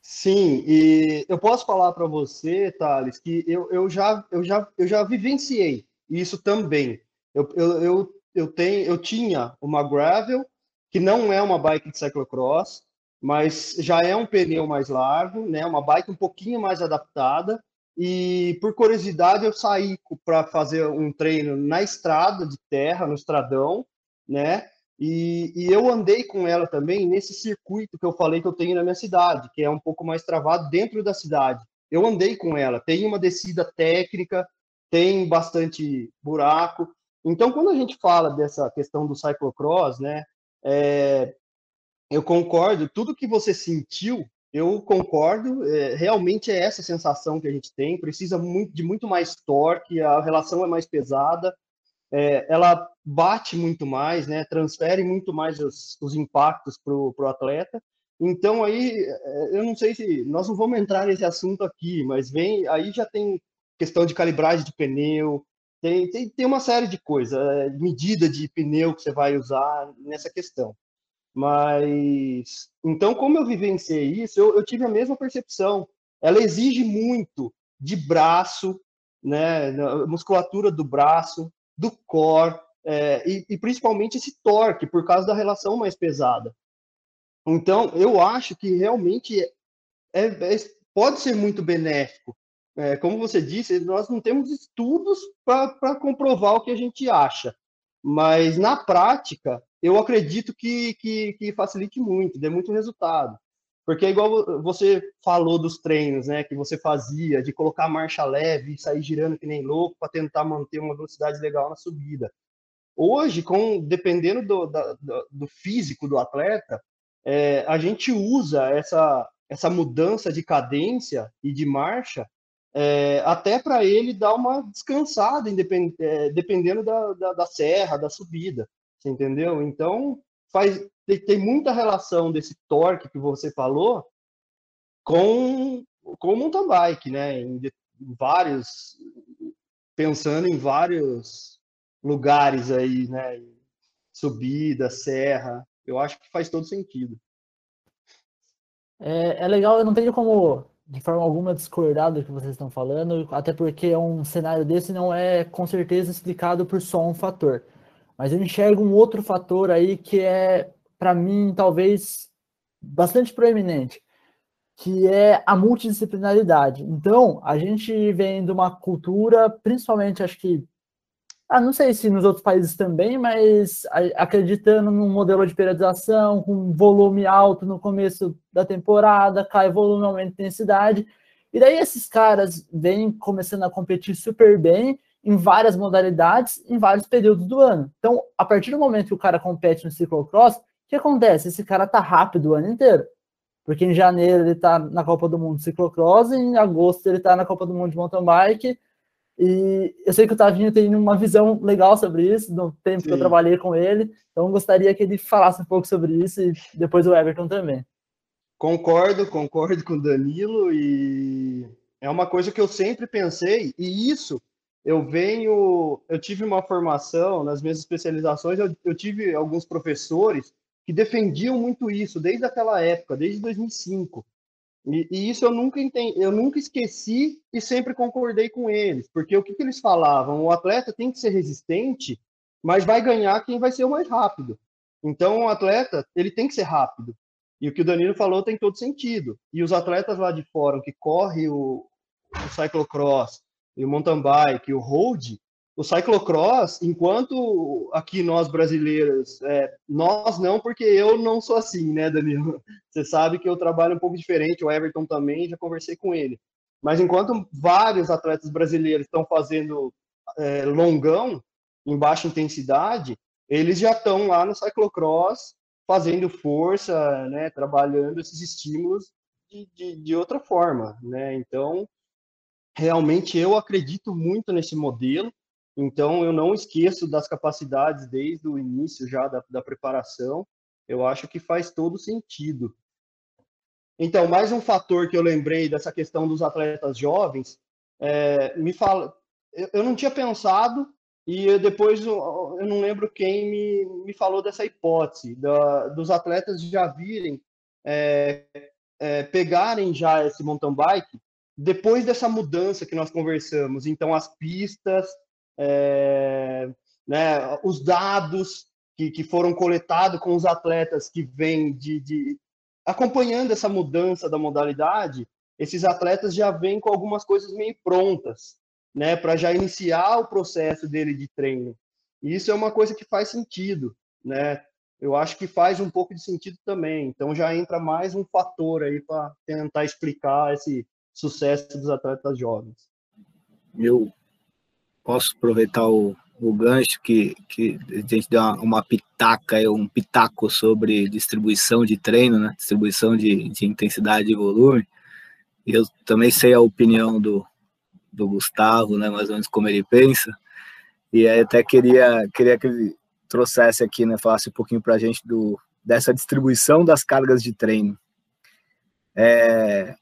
Sim, e eu posso falar para você, Thales, que eu, eu, já, eu, já, eu já vivenciei isso também. Eu, eu, eu, eu, tenho, eu tinha uma gravel, que não é uma bike de cyclocross, mas já é um pneu mais largo, né? Uma bike um pouquinho mais adaptada. E por curiosidade eu saí para fazer um treino na estrada de terra, no estradão, né? E, e, eu andei com ela também nesse circuito que eu falei que eu tenho na minha cidade, que é um pouco mais travado dentro da cidade. Eu andei com ela, tem uma descida técnica, tem bastante buraco. Então, quando a gente fala dessa questão do cyclocross, né, é, eu concordo, tudo que você sentiu, eu concordo, é, realmente é essa sensação que a gente tem, precisa muito, de muito mais torque, a relação é mais pesada, é, ela bate muito mais, né, transfere muito mais os, os impactos para o atleta. Então aí, eu não sei se nós não vamos entrar nesse assunto aqui, mas vem aí já tem questão de calibragem de pneu, tem, tem, tem uma série de coisas, é, medida de pneu que você vai usar nessa questão. Mas, então, como eu vivenciei isso, eu, eu tive a mesma percepção. Ela exige muito de braço, né, musculatura do braço, do core, é, e, e, principalmente esse torque, por causa da relação mais pesada. Então, eu acho que realmente é, é, pode ser muito benéfico. É, como você disse, nós não temos estudos para comprovar o que a gente acha, mas na prática, eu acredito que, que, que facilite muito, dê muito resultado. Porque é igual você falou dos treinos, né, que você fazia, de colocar marcha leve e sair girando que nem louco para tentar manter uma velocidade legal na subida. Hoje, com dependendo do, do, do físico do atleta, é, a gente usa essa, essa mudança de cadência e de marcha é, até para ele dar uma descansada, é, dependendo da, da, da, serra, da subida, entendeu? Então, faz, tem, tem, muita relação desse torque que você falou com, com o mountain bike, né? Em, em vários, pensando em vários lugares aí, né? Subida, serra, eu acho que faz todo sentido. É, é legal, eu não tenho como de forma alguma discordar do que vocês estão falando, até porque um cenário desse não é com certeza explicado por só um fator. Mas eu enxergo um outro fator aí que é, para mim, talvez bastante proeminente, que é a multidisciplinaridade. Então, a gente vem de uma cultura, principalmente, acho que ah, não sei se nos outros países também, mas acreditando num modelo de periodização, com volume alto no começo da temporada, cai volume, aumenta intensidade. E daí esses caras vêm começando a competir super bem em várias modalidades, em vários períodos do ano. Então, a partir do momento que o cara compete no ciclocross, o que acontece? Esse cara tá rápido o ano inteiro. Porque em janeiro ele tá na Copa do Mundo de ciclocross, em agosto ele tá na Copa do Mundo de mountain bike, e eu sei que o Tavinho tem uma visão legal sobre isso, no tempo Sim. que eu trabalhei com ele. Então, gostaria que ele falasse um pouco sobre isso e depois o Everton também. Concordo, concordo com o Danilo. E é uma coisa que eu sempre pensei, e isso eu venho. Eu tive uma formação nas minhas especializações, eu, eu tive alguns professores que defendiam muito isso desde aquela época, desde 2005. E, e isso eu nunca entendi, eu nunca esqueci e sempre concordei com eles, porque o que, que eles falavam? O atleta tem que ser resistente, mas vai ganhar quem vai ser o mais rápido. Então, o atleta ele tem que ser rápido. E o que o Danilo falou tem todo sentido. E os atletas lá de fora que corre o, o cyclocross, e o mountain bike, o road, o cyclocross, enquanto aqui nós brasileiros, é, nós não, porque eu não sou assim, né, Danilo? Você sabe que eu trabalho um pouco diferente, o Everton também, já conversei com ele. Mas enquanto vários atletas brasileiros estão fazendo é, longão, em baixa intensidade, eles já estão lá no cyclocross fazendo força, né, trabalhando esses estímulos de, de, de outra forma, né? Então, realmente eu acredito muito nesse modelo, então eu não esqueço das capacidades desde o início já da, da preparação, eu acho que faz todo sentido. Então, mais um fator que eu lembrei dessa questão dos atletas jovens, é, me fala, eu, eu, não tinha pensado e depois eu, eu não lembro quem me, me falou dessa hipótese da, dos atletas já virem é, é, pegarem já esse mountain bike depois dessa mudança que nós conversamos, então as pistas, é, né, os dados que, que foram coletados com os atletas que vêm de, de, acompanhando essa mudança da modalidade, esses atletas já vêm com algumas coisas meio prontas, né, para já iniciar o processo dele de treino. E isso é uma coisa que faz sentido, né? Eu acho que faz um pouco de sentido também. Então já entra mais um fator aí para tentar explicar esse sucesso dos atletas jovens. Eu posso aproveitar o, o gancho que, que a gente deu uma, uma pitaca, um pitaco sobre distribuição de treino, né? distribuição de, de intensidade e volume. Eu também sei a opinião do, do Gustavo, né, mais ou menos como ele pensa. E aí até queria, queria que ele trouxesse aqui, né, falasse um pouquinho para a gente do, dessa distribuição das cargas de treino. É,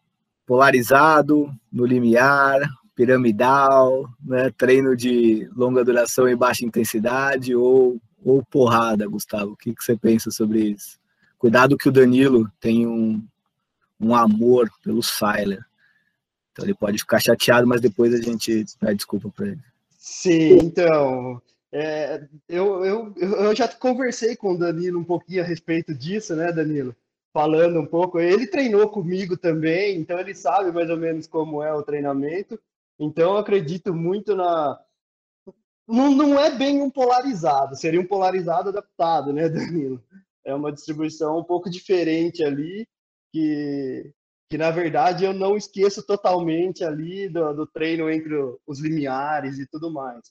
polarizado, no limiar, piramidal, né, treino de longa duração e baixa intensidade ou, ou porrada, Gustavo? O que, que você pensa sobre isso? Cuidado que o Danilo tem um, um amor pelo Siler. Então ele pode ficar chateado, mas depois a gente pede desculpa para ele. Sim, então. É, eu, eu, eu já conversei com o Danilo um pouquinho a respeito disso, né, Danilo? falando um pouco. Ele treinou comigo também, então ele sabe mais ou menos como é o treinamento. Então eu acredito muito na. Não, não é bem um polarizado, seria um polarizado adaptado, né, Danilo? É uma distribuição um pouco diferente ali, que, que na verdade eu não esqueço totalmente ali do, do treino entre os limiares e tudo mais.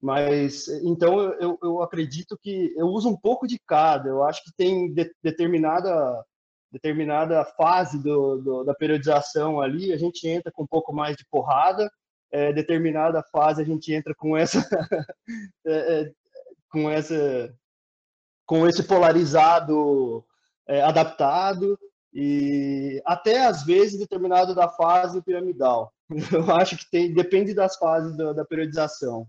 Mas então eu, eu acredito que eu uso um pouco de cada. Eu acho que tem de, determinada determinada fase do, do, da periodização ali, a gente entra com um pouco mais de porrada, é, determinada fase a gente entra com essa, é, é, com essa, com esse polarizado é, adaptado e até às vezes determinado da fase piramidal. Eu acho que tem, depende das fases da, da periodização.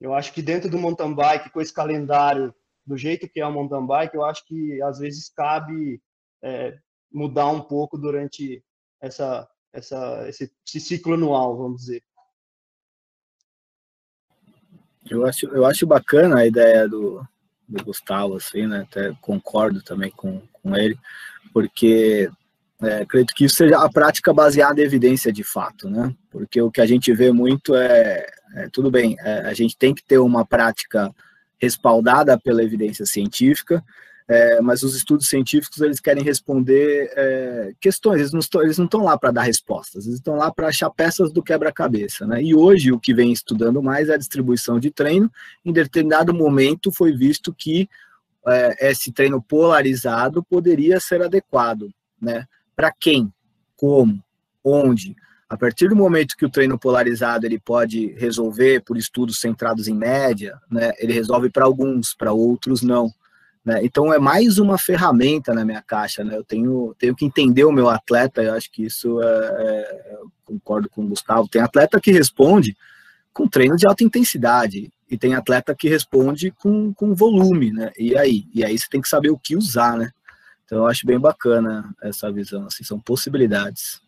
Eu acho que dentro do mountain bike, com esse calendário do jeito que é o mountain bike, eu acho que às vezes cabe é, mudar um pouco durante essa, essa, esse, esse, ciclo anual, vamos dizer. Eu acho, eu acho bacana a ideia do, do Gustavo, assim, né? Até concordo também com, com ele, porque é, acredito que isso seja a prática baseada em evidência de fato, né? Porque o que a gente vê muito é, é tudo bem, é, a gente tem que ter uma prática respaldada pela evidência científica, é, mas os estudos científicos eles querem responder é, questões, eles não, estão, lá para dar respostas, eles estão lá para achar peças do quebra-cabeça. Né? E hoje o que vem estudando mais é a distribuição de treino. Em determinado momento foi visto que é, esse treino polarizado poderia ser adequado. Né? Para quem? Como? Onde? A partir do momento que o treino polarizado ele pode resolver por estudos centrados em média, né, ele resolve para alguns, para outros não. Né? Então é mais uma ferramenta na minha caixa, né? Eu tenho, tenho que entender o meu atleta, eu acho que isso é, é concordo com o Gustavo. Tem atleta que responde com treino de alta intensidade e tem atleta que responde com, com volume, né? E aí? E aí você tem que saber o que usar, né? Então eu acho bem bacana essa visão, assim, são possibilidades.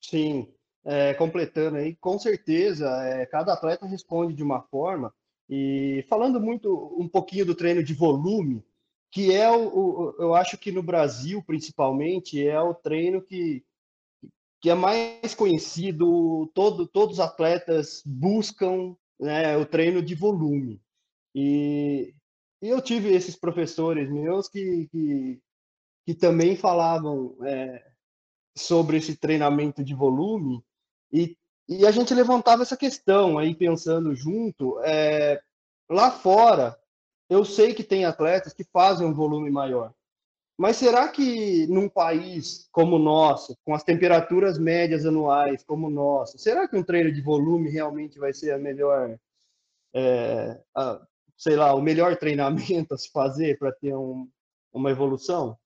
Sim, é, completando aí, com certeza, é, cada atleta responde de uma forma, e falando muito um pouquinho do treino de volume, que é o, o eu acho que no Brasil, principalmente, é o treino que, que é mais conhecido, todo, todos os atletas buscam né, o treino de volume. E, e eu tive esses professores meus que, que, que também falavam é, sobre esse treinamento de volume e, e a gente levantava essa questão aí pensando junto. É, lá fora, eu sei que tem atletas que fazem um volume maior, mas será que num país como o nosso, com as temperaturas médias anuais como o nosso, será que um treino de volume realmente vai ser a melhor, é, a, sei lá, o melhor treinamento a se fazer para ter um, uma evolução?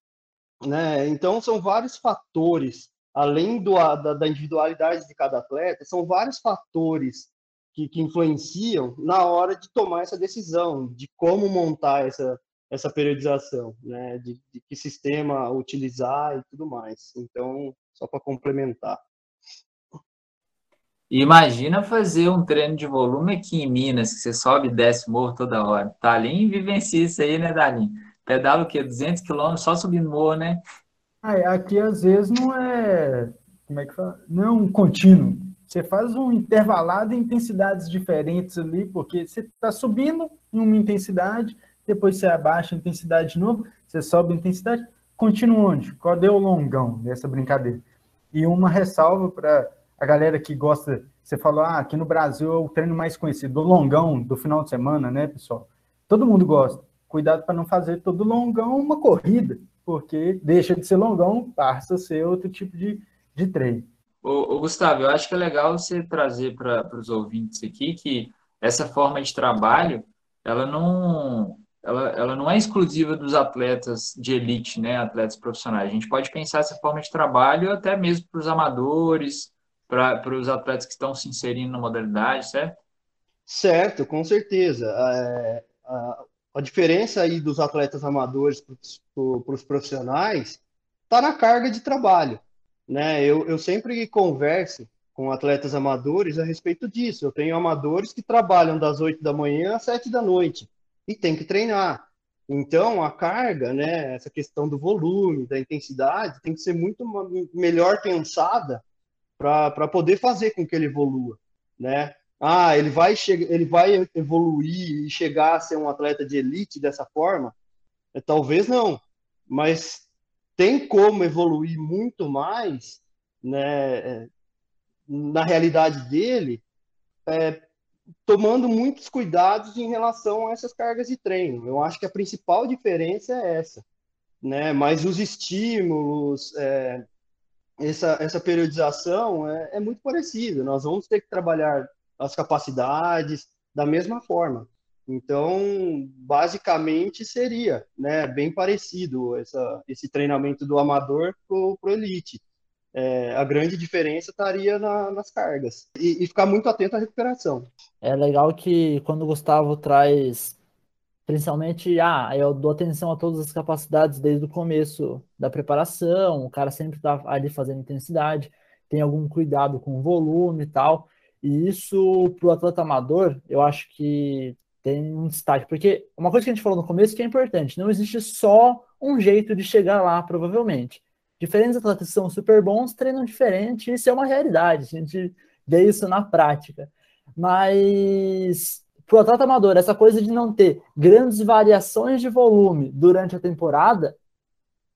Né? Então, são vários fatores, além do, da, da individualidade de cada atleta, são vários fatores que, que influenciam na hora de tomar essa decisão, de como montar essa, essa periodização, né, de, de, que sistema utilizar e tudo mais. Então, só para complementar. Imagina fazer um treino de volume aqui em Minas, que você sobe e desce morro toda hora. Talim vivencia isso aí, né, Dalim? Pedala o quê? 200 quilômetros só subindo morro, né? Ah, aqui às vezes não é. Como é que fala? Não é um contínuo. Você faz um intervalado em intensidades diferentes ali, porque você está subindo em uma intensidade, depois você abaixa a intensidade de novo, você sobe a intensidade, continua onde? É o longão dessa brincadeira? E uma ressalva para a galera que gosta, você falou, ah, aqui no Brasil é o treino mais conhecido, o longão do final de semana, né, pessoal? Todo mundo gosta. Cuidado para não fazer todo longão uma corrida, porque deixa de ser longão, passa a ser outro tipo de, de treino. Ô, ô Gustavo, eu acho que é legal você trazer para os ouvintes aqui que essa forma de trabalho, ela não, ela, ela não é exclusiva dos atletas de elite, né, atletas profissionais. A gente pode pensar essa forma de trabalho até mesmo para os amadores, para os atletas que estão se inserindo na modalidade, certo? Certo, com certeza. É, a, a diferença aí dos atletas amadores para os profissionais está na carga de trabalho. Né? Eu, eu sempre converso com atletas amadores a respeito disso. Eu tenho amadores que trabalham das 8 da manhã às 7 da noite e tem que treinar. Então, a carga, né, essa questão do volume, da intensidade, tem que ser muito melhor pensada para poder fazer com que ele evolua, né? Ah, ele vai, ele vai evoluir e chegar a ser um atleta de elite dessa forma? É, talvez não, mas tem como evoluir muito mais, né, é, na realidade dele, é, tomando muitos cuidados em relação a essas cargas de treino. Eu acho que a principal diferença é essa, né? Mas os estímulos, é, essa, essa periodização é, é muito parecida. Nós vamos ter que trabalhar as capacidades da mesma forma. Então, basicamente seria, né, bem parecido essa, esse treinamento do amador para o elite. É, a grande diferença estaria na, nas cargas e, e, ficar muito atento à recuperação. É legal que quando o Gustavo traz, principalmente, ah, eu dou atenção a todas as capacidades desde o começo da preparação, o cara sempre está ali fazendo intensidade, tem algum cuidado com o volume e tal. E isso, para o atleta amador, eu acho que tem um destaque, porque uma coisa que a gente falou no começo que é importante, não existe só um jeito de chegar lá, provavelmente diferentes atletas são super bons treinam diferente, isso é uma realidade, a gente vê isso na prática. Mas para o atleta amador, essa coisa de não ter grandes variações de volume durante a temporada,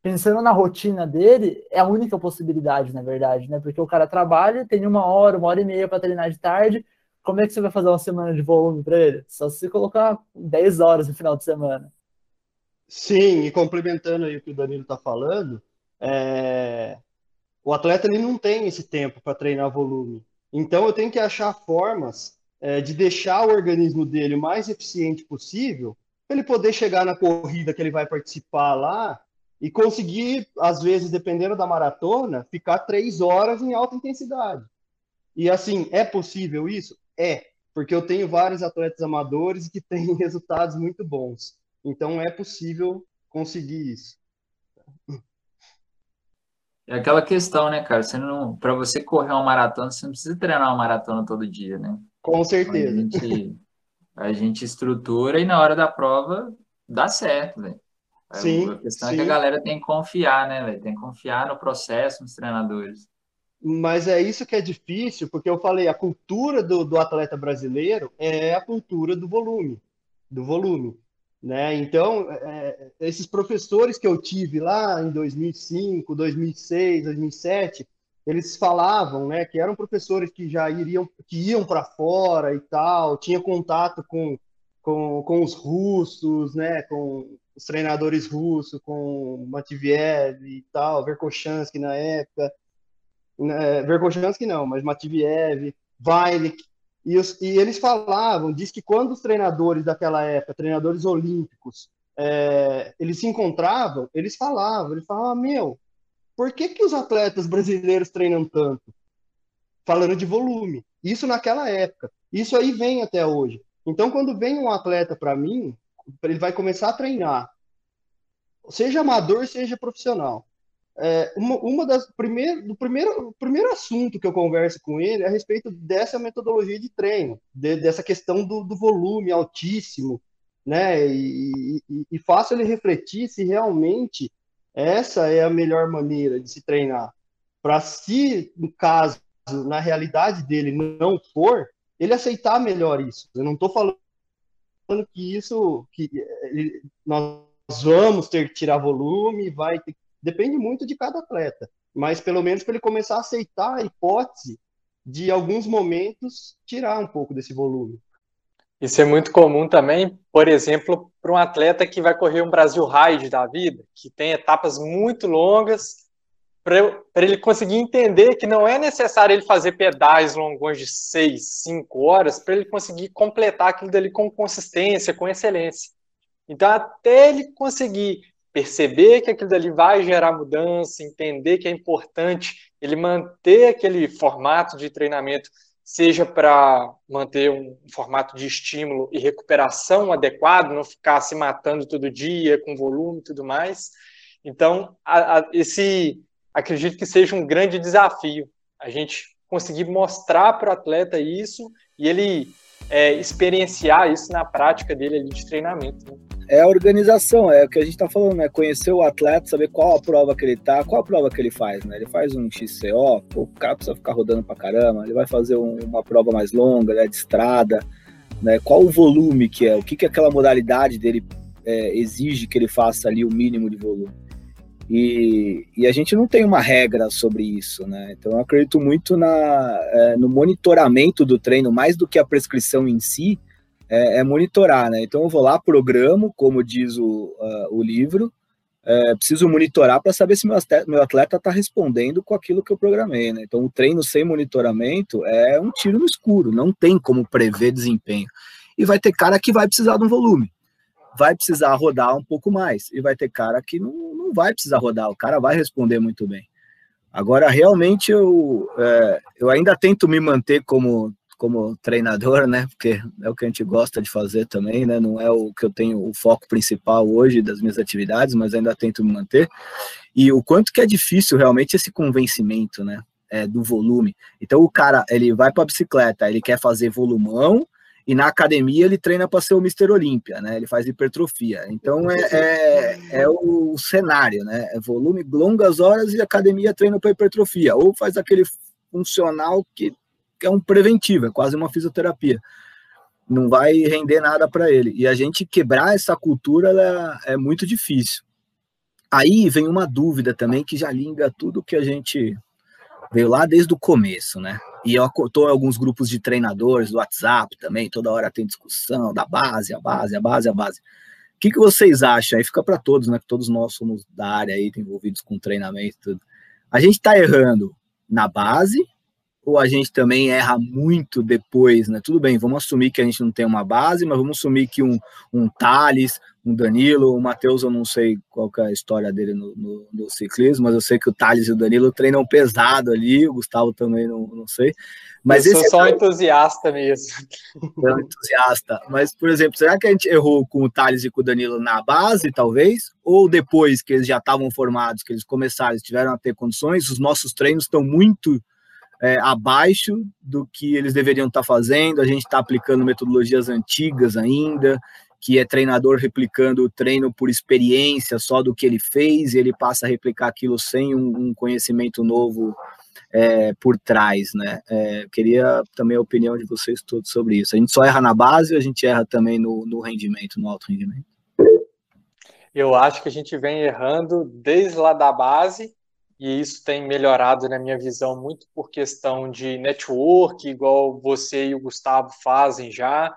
pensando na rotina dele, é a única possibilidade, na verdade, né? Porque o cara trabalha, tem uma hora, uma hora e meia para treinar de tarde. Como é que você vai fazer uma semana de volume para ele? Só se colocar 10 horas no final de semana. Sim, e complementando aí o que o Danilo está falando, é, o atleta ele não tem esse tempo para treinar volume. Então eu tenho que achar formas é, de deixar o organismo dele o mais eficiente possível, para ele poder chegar na corrida que ele vai participar lá e conseguir, às vezes, dependendo da maratona, ficar três horas em alta intensidade. E assim, é possível isso? É. porque eu tenho vários atletas amadores que têm resultados muito bons. Então é possível conseguir isso. É aquela questão, né, cara? Você não, para você correr uma maratona, você não precisa treinar uma maratona todo dia, né? Com certeza. A gente, a gente estrutura e na hora da prova dá certo, velho. Sim, a questão sim. é que a galera tem que confiar, né, velho? Tem que confiar no processo, nos treinadores. Mas é isso que é difícil, porque eu falei, a cultura do, do atleta brasileiro é a cultura do volume, do volume, né? Então, é, esses professores que eu tive lá em 2005, 2006, 2007, eles falavam, né, que eram professores que já iriam, que iam para fora e tal, tinha contato com, com, com os russos, né, com os treinadores russos, com Matviev e tal, Verkhochansky na época, né, Verkhochansky não, mas Matviev, Weilich, e, e, eles falavam, diz que quando os treinadores daquela época, treinadores olímpicos, é, eles se encontravam, eles falavam, eles falavam, ah, meu, por que, que os atletas brasileiros treinam tanto? Falando de volume. Isso naquela época. Isso aí vem até hoje. Então, quando vem um atleta para mim, ele vai começar a treinar, seja amador, seja profissional é, uma, uma das primeiras, do primeiro, primeiro assunto que eu converso com ele é a respeito dessa metodologia de treino, de, dessa questão do, do, volume altíssimo, né? E, e, e faço ele refletir se realmente essa é a melhor maneira de se treinar. Para se, no caso, na realidade dele não for, ele aceitar melhor isso. Eu não estou falando que isso, que ele, nós vamos ter que tirar volume, vai ter Depende muito de cada atleta, mas pelo menos para ele começar a aceitar a hipótese de alguns momentos tirar um pouco desse volume. Isso é muito comum também, por exemplo, para um atleta que vai correr um Brasil Ride da vida, que tem etapas muito longas, para ele conseguir entender que não é necessário ele fazer pedais longos de 6, 5 horas para ele conseguir completar aquilo dali com consistência, com excelência. Então, até ele conseguir perceber que aquilo dali vai gerar mudança, entender que é importante ele manter aquele formato de treinamento, seja para manter um formato de estímulo e recuperação adequado, não ficar se matando todo dia com volume e tudo mais. Então, a, a, esse acredito que seja um grande desafio a gente conseguir mostrar para o atleta isso e ele é, experienciar isso na prática dele ali de treinamento. Né? é a organização, é o que a gente está falando, né? Conhecer o atleta, saber qual a prova que ele tá, qual a prova que ele faz, né? Ele faz um XCO, pô, o cara precisa ficar rodando pra caramba, ele vai fazer um, uma prova mais longa, né, de estrada, né? Qual o volume que é, o que, que aquela modalidade dele é, exige que ele faça ali o mínimo de volume. E, e, a gente não tem uma regra sobre isso, né? Então eu acredito muito na, é, no monitoramento do treino, mais do que a prescrição em si, é, é, monitorar, né? Então eu vou lá, programo, como diz o, uh, o livro, é, preciso monitorar para saber se meu atleta está respondendo com aquilo que eu programei, né? Então o treino sem monitoramento é um tiro no escuro, não tem como prever desempenho. E vai ter cara que vai precisar de um volume, vai precisar rodar um pouco mais, e vai ter cara que não, não vai precisar rodar, o cara vai responder muito bem. Agora, realmente, eu, é, eu ainda tento me manter como como treinador, né? Porque é o que a gente gosta de fazer também, né? Não é o que eu tenho o foco principal hoje das minhas atividades, mas ainda tento me manter. E o quanto que é difícil realmente esse convencimento, né? É, do volume. Então o cara, ele vai para a bicicleta, ele quer fazer volumão, e na academia ele treina para ser o Mister Olímpia, né? Ele faz hipertrofia. Então é, é, é, o cenário, né? É volume, longas horas e academia treina para hipertrofia. Ou faz aquele funcional que é um preventivo, é quase uma fisioterapia. Não vai render nada para ele. E a gente quebrar essa cultura é muito difícil. Aí vem uma dúvida também que já liga tudo que a gente veio lá desde o começo, né? E eu estou em alguns grupos de treinadores do WhatsApp também, toda hora tem discussão da base, a base, a base, a base. O que, que vocês acham? Aí fica para todos, né? Que todos nós somos da área aí, envolvidos com treinamento e tudo. A gente está errando na base ou a gente também erra muito depois, né? Tudo bem, vamos assumir que a gente não tem uma base, mas vamos assumir que um, um Thales, um Danilo, o Matheus, eu não sei qual é a história dele no, no, no, ciclismo, mas eu sei que o Thales e o Danilo treinam pesado ali, o Gustavo também não, não sei. Mas eu sou só é... entusiasta mesmo. É um entusiasta. Mas, por exemplo, será que a gente errou com o Thales e com o Danilo na base, talvez? Ou depois que eles já estavam formados, que eles começaram, eles tiveram a ter condições, os nossos treinos estão muito é, abaixo do que eles deveriam estar fazendo, a gente está aplicando metodologias antigas ainda, que é treinador replicando o treino por experiência só do que ele fez, e ele passa a replicar aquilo sem um, um conhecimento novo é, por trás, né? É, queria também a opinião de vocês todos sobre isso. A gente só erra na base ou a gente erra também no, no rendimento, no alto rendimento? Eu acho que a gente vem errando desde lá da base, e isso tem melhorado na minha visão muito por questão de network, igual você e o Gustavo fazem já,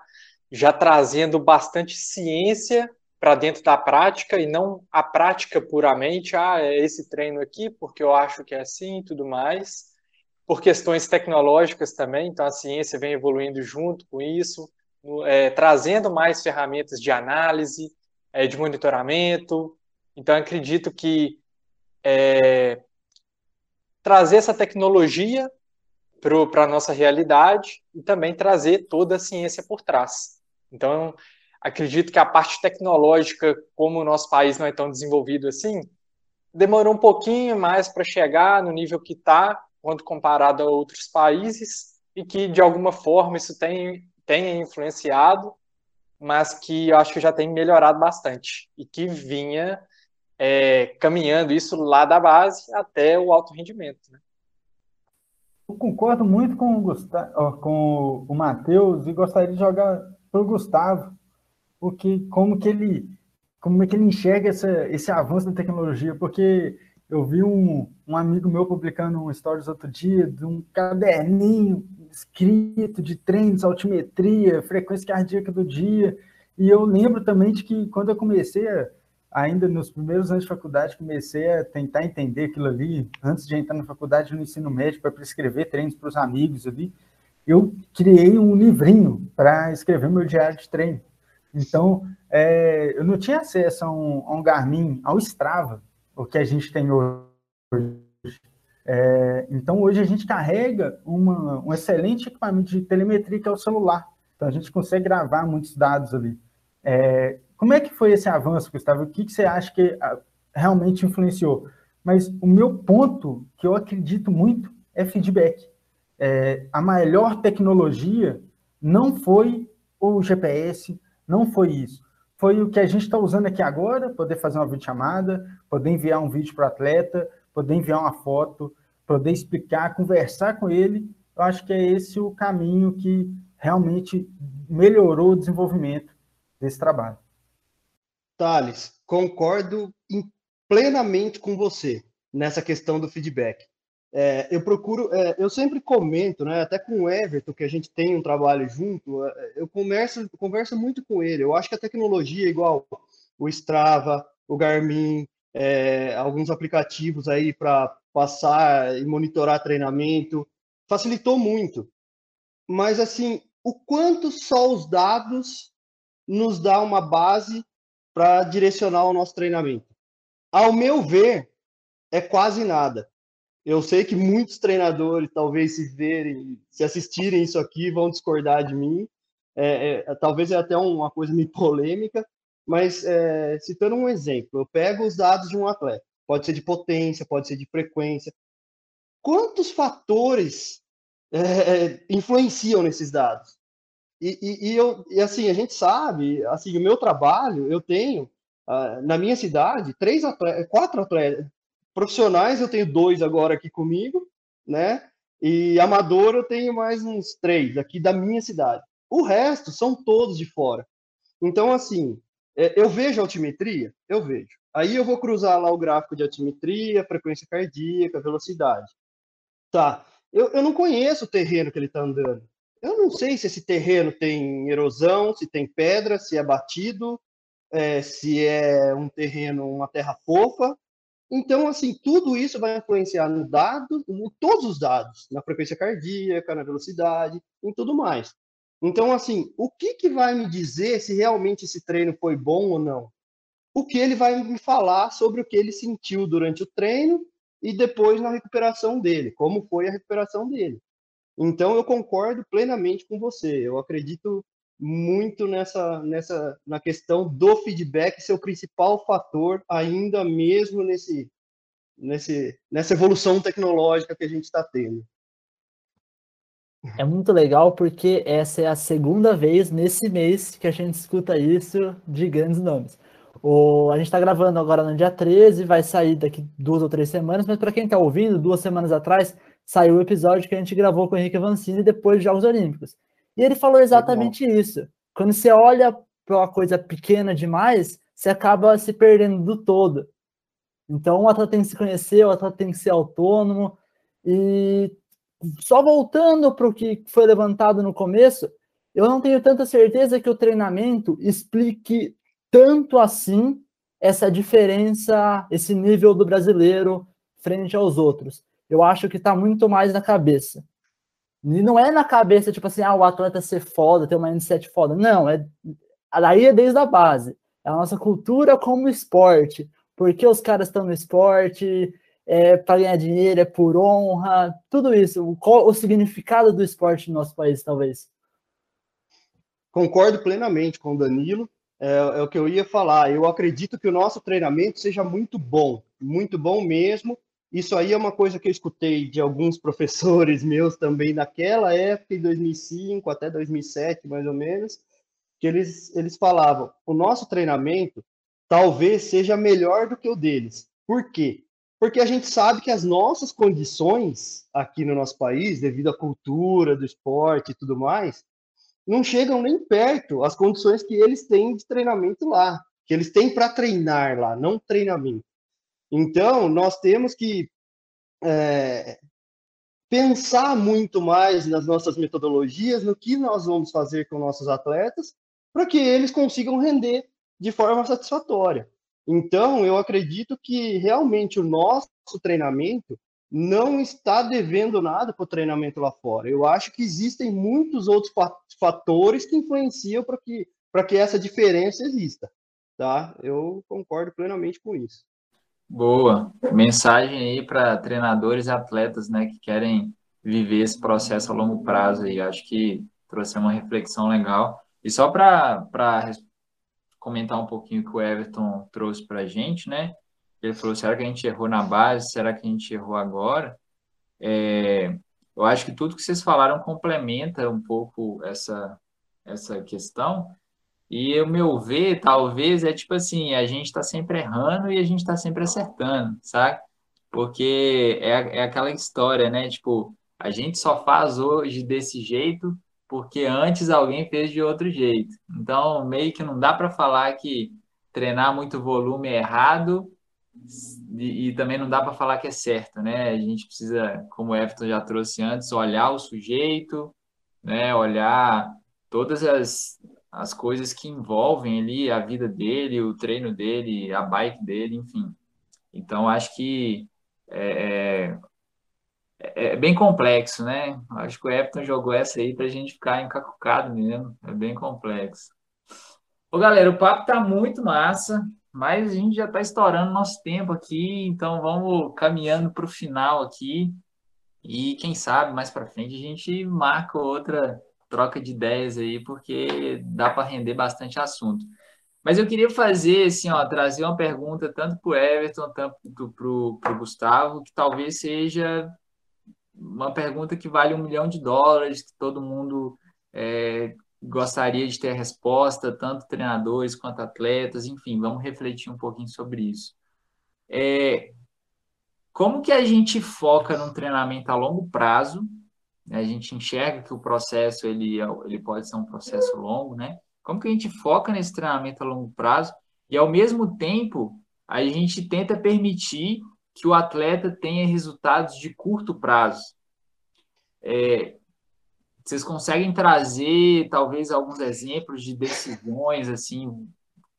já trazendo bastante ciência para dentro da prática e não a prática puramente, ah, é esse treino aqui porque eu acho que é assim e tudo mais, por questões tecnológicas também, então a ciência vem evoluindo junto com isso, é, trazendo mais ferramentas de análise, é, de monitoramento, então acredito que é, trazer essa tecnologia para a nossa realidade e também trazer toda a ciência por trás. Então, acredito que a parte tecnológica, como o nosso país não é tão desenvolvido assim, demorou um pouquinho mais para chegar no nível que está, quando comparado a outros países, e que, de alguma forma, isso tem, tem influenciado, mas que eu acho que já tem melhorado bastante, e que vinha é, caminhando isso lá da base até o alto rendimento. Né? Eu concordo muito com o, Gustavo, com o Matheus e gostaria de jogar para o Gustavo, porque como que ele como é que ele enxerga essa, esse avanço da tecnologia, porque eu vi um, um amigo meu publicando um stories outro dia de um caderninho escrito de treinos, altimetria, frequência cardíaca do dia, e eu lembro também de que quando eu comecei, a, ainda nos primeiros anos de faculdade, comecei a tentar entender aquilo ali, antes de entrar na faculdade no ensino médio, para prescrever treinos para os amigos ali, eu criei um livrinho para escrever meu diário de treino. Então, é, eu não tinha acesso a um, a um, Garmin, ao Strava, o que a gente tem hoje. É, então, hoje a gente carrega uma, um excelente equipamento de telemetria que é o celular. Então, a gente consegue gravar muitos dados ali. É, como é que foi esse avanço, Gustavo? O que, que você acha que ah, realmente influenciou? Mas o meu ponto, que eu acredito muito, é feedback é, a melhor tecnologia não foi o GPS, não foi isso. Foi o que a gente está usando aqui agora, poder fazer uma videochamada, poder enviar um vídeo para o atleta, poder enviar uma foto, poder explicar, conversar com ele. Eu acho que é esse o caminho que realmente melhorou o desenvolvimento desse trabalho. Thales, concordo plenamente com você nessa questão do feedback. É, eu procuro, é, eu sempre comento, né, até com o Everton, que a gente tem um trabalho junto, é, eu converso, converso muito com ele. Eu acho que a tecnologia, igual o Strava, o Garmin, é, alguns aplicativos aí para passar e monitorar treinamento, facilitou muito. Mas, assim, o quanto só os dados nos dá uma base para direcionar o nosso treinamento? Ao meu ver, é quase nada. Eu sei que muitos treinadores, talvez se verem, se assistirem isso aqui, vão discordar de mim. É, é, talvez é até uma coisa meio polêmica, mas é, citando um exemplo, eu pego os dados de um atleta, pode ser de potência, pode ser de frequência. Quantos fatores é, influenciam nesses dados? E, e, e, eu, e assim, a gente sabe, assim, o meu trabalho, eu tenho, uh, na minha cidade, três quatro atletas, Profissionais eu tenho dois agora aqui comigo, né? E amador eu tenho mais uns três aqui da minha cidade. O resto são todos de fora. Então, assim, é, eu vejo altimetria? Eu vejo. Aí eu vou cruzar lá o gráfico de altimetria, frequência cardíaca, velocidade. Tá. Eu, eu não conheço o terreno que ele está andando. Eu não sei se esse terreno tem erosão, se tem pedra, se é batido, é, se é um terreno, uma terra fofa, então, assim, tudo isso vai influenciar no dado, em todos os dados, na frequência cardíaca, na velocidade, em tudo mais. Então, assim, o que, que vai me dizer se realmente esse treino foi bom ou não? o que ele vai me falar sobre o que ele sentiu durante o treino e depois na recuperação dele, como foi a recuperação dele. Então eu concordo plenamente com você. Eu acredito muito nessa, nessa na questão do feedback ser o principal fator ainda mesmo nesse, nesse nessa evolução tecnológica que a gente está tendo. É muito legal porque essa é a segunda vez nesse mês que a gente escuta isso de grandes nomes. O, a gente está gravando agora no dia 13, vai sair daqui duas ou três semanas, mas para quem está ouvindo, duas semanas atrás saiu o episódio que a gente gravou com o Henrique Avancini depois dos Jogos Olímpicos. E ele falou exatamente isso. Quando você olha para uma coisa pequena demais, você acaba se perdendo do todo. Então, o atleta tem que se conhecer, o atleta tem que ser autônomo. E só voltando para o que foi levantado no começo, eu não tenho tanta certeza que o treinamento explique tanto assim essa diferença, esse nível do brasileiro frente aos outros. Eu acho que está muito mais na cabeça. E não é na cabeça, tipo assim, ah, o atleta ser foda, ter uma mindset foda. Não, é daí é desde a base. É a nossa cultura como esporte. Porque os caras estão no esporte, é para ganhar dinheiro, é por honra, tudo isso. Qual o significado do esporte no nosso país, talvez? Concordo plenamente com o Danilo. É, é o que eu ia falar. Eu acredito que o nosso treinamento seja muito bom, muito bom mesmo isso aí é uma coisa que eu escutei de alguns professores meus também naquela época, em 2005 até 2007, mais ou menos, que eles, eles falavam: o nosso treinamento talvez seja melhor do que o deles. Por quê? Porque a gente sabe que as nossas condições aqui no nosso país, devido à cultura do esporte e tudo mais, não chegam nem perto as condições que eles têm de treinamento lá, que eles têm para treinar lá, não treinamento. Então, nós temos que é, pensar muito mais nas nossas metodologias, no que nós vamos fazer com nossos atletas, para que eles consigam render de forma satisfatória. Então, eu acredito que realmente o nosso treinamento não está devendo nada para o treinamento lá fora. Eu acho que existem muitos outros fatores que influenciam para que, que essa diferença exista. Tá? Eu concordo plenamente com isso. Boa. Mensagem aí para treinadores e atletas, né, que querem viver esse processo a longo prazo aí. Acho que trouxe uma reflexão legal. E só para comentar um pouquinho o que o Everton trouxe para a gente, né? Ele falou: será que a gente errou na base? Será que a gente errou agora? É, eu acho que tudo que vocês falaram complementa um pouco essa, essa questão. E o meu ver, talvez, é tipo assim, a gente está sempre errando e a gente está sempre acertando, sabe? Porque é, é aquela história, né? Tipo, a gente só faz hoje desse jeito porque antes alguém fez de outro jeito. Então, meio que não dá para falar que treinar muito volume é errado e, e também não dá para falar que é certo, né? A gente precisa, como o Everton já trouxe antes, olhar o sujeito, né? Olhar todas as as coisas que envolvem ali a vida dele, o treino dele, a bike dele, enfim. Então, acho que é, é, é bem complexo, né? Acho que o Epton jogou essa aí para a gente ficar encacucado mesmo. É bem complexo. Ô, galera, o papo tá muito massa, mas a gente já está estourando nosso tempo aqui, então vamos caminhando para o final aqui. E quem sabe mais para frente a gente marca outra troca de ideias aí, porque dá para render bastante assunto. Mas eu queria fazer, assim, ó, trazer uma pergunta tanto para o Everton, tanto para o Gustavo, que talvez seja uma pergunta que vale um milhão de dólares, que todo mundo é, gostaria de ter a resposta, tanto treinadores quanto atletas, enfim, vamos refletir um pouquinho sobre isso. É, como que a gente foca num treinamento a longo prazo? A gente enxerga que o processo ele, é ele pode ser um processo longo, né? Como que a gente foca nesse treinamento a longo prazo e, ao mesmo tempo, a gente tenta permitir que o atleta tenha resultados de curto prazo? É, vocês conseguem trazer, talvez, alguns exemplos de decisões, assim,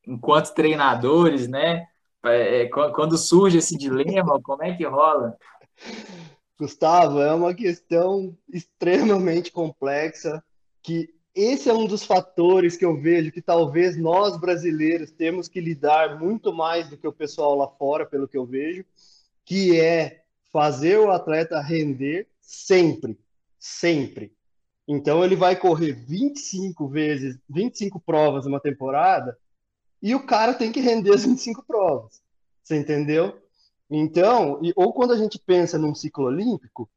enquanto treinadores, né? É, quando surge esse dilema, como é que rola? Gustavo, é uma questão extremamente complexa que esse é um dos fatores que eu vejo que talvez nós brasileiros temos que lidar muito mais do que o pessoal lá fora, pelo que eu vejo, que é fazer o atleta render sempre, sempre. Então ele vai correr 25 vezes, 25 provas numa temporada, e o cara tem que render as 25 provas. Você entendeu? Então, ou quando a gente pensa num ciclo olímpico,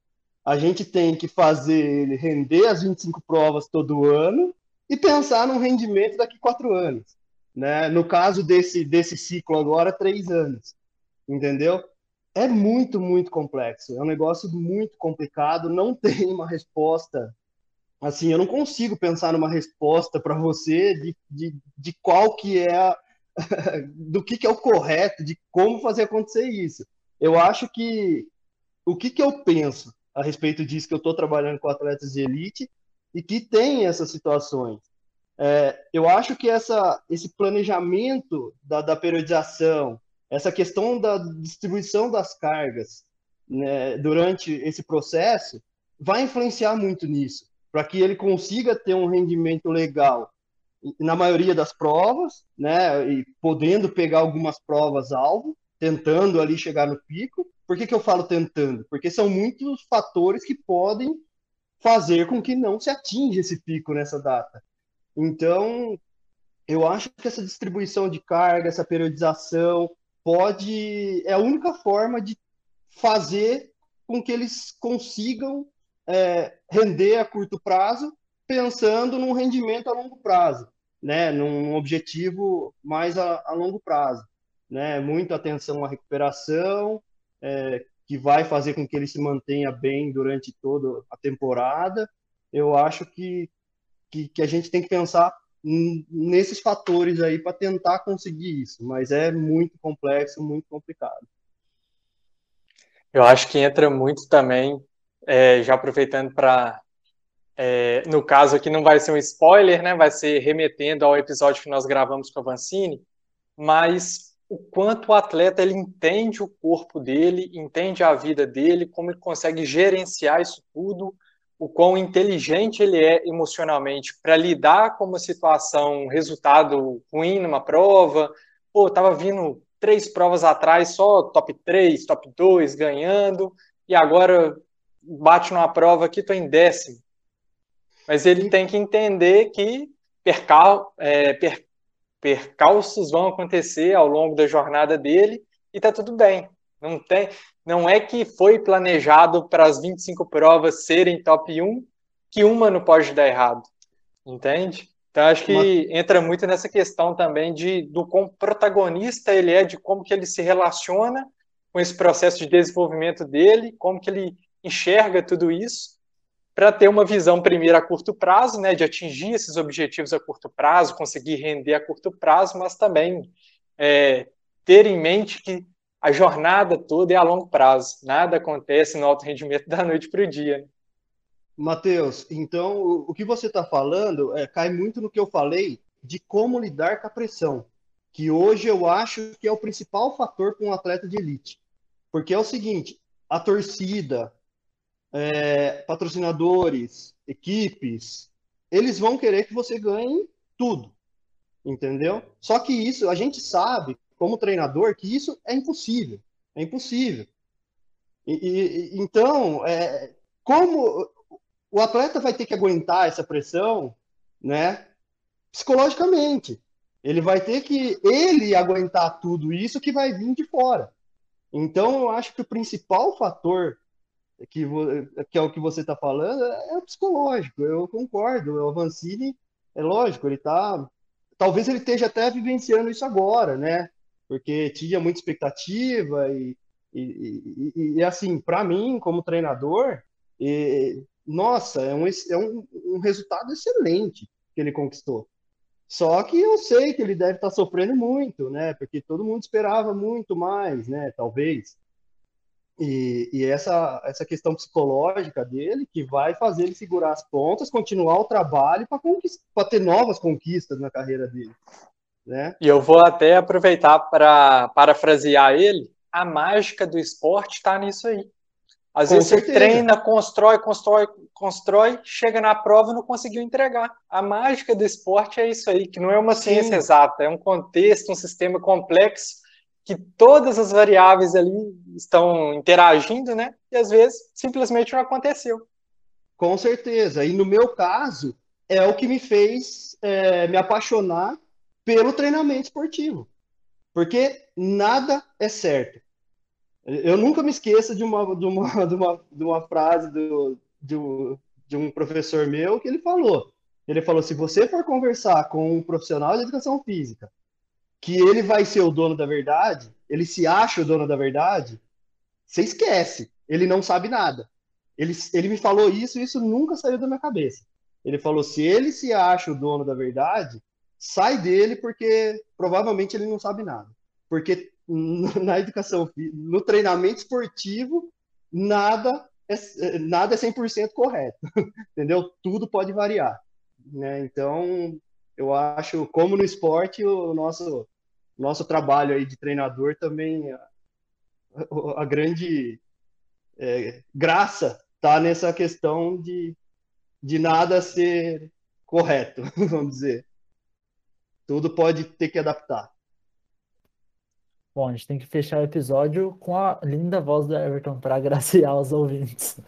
a gente tem que fazer ele render as 25 provas todo ano e pensar num rendimento daqui quatro anos. Né? No caso desse, desse ciclo agora, três anos. Entendeu? É muito, muito complexo. É um negócio muito complicado. Não tem uma resposta. Assim, eu não consigo pensar numa resposta para você de, de, de qual que é do que, que é o correto, de como fazer acontecer isso. Eu acho que o que, que eu penso a respeito disso que eu estou trabalhando com atletas de elite e que tem essas situações. É, eu acho que essa, esse planejamento da, da, periodização, essa questão da distribuição das cargas né, durante esse processo, vai influenciar muito nisso, para que ele consiga ter um rendimento legal na maioria das provas, né, e podendo pegar algumas provas alvo, tentando ali chegar no pico, por que, que eu falo tentando? Porque são muitos fatores que podem fazer com que não se atinja esse pico nessa data. Então, eu acho que essa distribuição de carga, essa periodização, pode é a única forma de fazer com que eles consigam é, render a curto prazo, pensando num rendimento a longo prazo, né, num objetivo mais a, a longo prazo, né, muita atenção à recuperação, é, que vai fazer com que ele se mantenha bem durante toda a temporada. Eu acho que, que, que a gente tem que pensar nesses fatores aí para tentar conseguir isso, mas é muito complexo, muito complicado. Eu acho que entra muito também, é, já aproveitando para. É, no caso aqui não vai ser um spoiler, né? Vai ser remetendo ao episódio que nós gravamos com a Vancini, mas o quanto o atleta ele entende o corpo dele, entende a vida dele, como ele consegue gerenciar isso tudo, o quão inteligente ele é emocionalmente para lidar com uma situação, um resultado ruim numa prova. Pô, tava vindo três provas atrás, só top 3, top 2 ganhando, e agora bate numa prova que tô em décimo. Mas ele tem que entender que percal, é, per, percalços vão acontecer ao longo da jornada dele e tá tudo bem. Não tem, não é que foi planejado para as 25 provas serem top 1 que uma não pode dar errado. Entende? Então acho que entra muito nessa questão também de do quão protagonista ele é, de como que ele se relaciona com esse processo de desenvolvimento dele, como que ele enxerga tudo isso para ter uma visão primeiro a curto prazo, né, de atingir esses objetivos a curto prazo, conseguir render a curto prazo, mas também é, ter em mente que a jornada toda é a longo prazo. Nada acontece no alto rendimento da noite para o dia. Né? Matheus, então o que você está falando é, cai muito no que eu falei de como lidar com a pressão, que hoje eu acho que é o principal fator para um atleta de elite. Porque é o seguinte, a torcida, é, patrocinadores, equipes, eles vão querer que você ganhe tudo, entendeu? Só que isso, a gente sabe, como treinador, que isso é impossível, é impossível. E, e, então, é, como o atleta vai ter que aguentar essa pressão, né, psicologicamente, ele vai ter que ele aguentar tudo isso que vai vir de fora. Então, eu acho que o principal fator que, que é o que você está falando, é, é psicológico, eu concordo. O Avancini, é lógico, ele está. Talvez ele esteja até vivenciando isso agora, né? Porque tinha muita expectativa e, e, e, e assim, para mim, como treinador, e, nossa, é, um, é um, um resultado excelente que ele conquistou. Só que eu sei que ele deve estar tá sofrendo muito, né? Porque todo mundo esperava muito mais, né? Talvez. E, e, essa, essa questão psicológica dele que vai fazer ele segurar as pontas, continuar o trabalho para ter novas conquistas na carreira dele. Né? E eu vou até aproveitar para parafrasear ele: a mágica do esporte está nisso aí. Às Com vezes você certeza. treina, constrói, constrói, constrói, chega na prova e não conseguiu entregar. A mágica do esporte é isso aí, que não é uma ciência Sim. exata, é um contexto, um sistema complexo que todas as variáveis ali estão interagindo, né? E às vezes simplesmente não aconteceu. Com certeza. E no meu caso, é o que me fez é, me apaixonar pelo treinamento esportivo. Porque nada é certo. Eu nunca me esqueço de uma, de uma, de uma, de uma frase do, um, de um professor meu que ele falou. Ele falou: se você for conversar com um profissional de educação física, que ele vai ser o dono da verdade, ele se acha o dono da verdade, você esquece. Ele não sabe nada. Ele, ele me falou isso e isso nunca saiu da minha cabeça. Ele falou: se ele se acha o dono da verdade, sai dele porque provavelmente ele não sabe nada. Porque na educação, no treinamento esportivo, nada é, nada é 100% correto, entendeu? Tudo pode variar, né? Então, eu acho, como no esporte, o nosso, nosso trabalho aí de treinador também, a, a grande é, graça tá nessa questão de, de nada ser correto, vamos dizer. Tudo pode ter que adaptar. Bom, a gente tem que fechar o episódio com a linda voz do Everton para agraciar os ouvintes.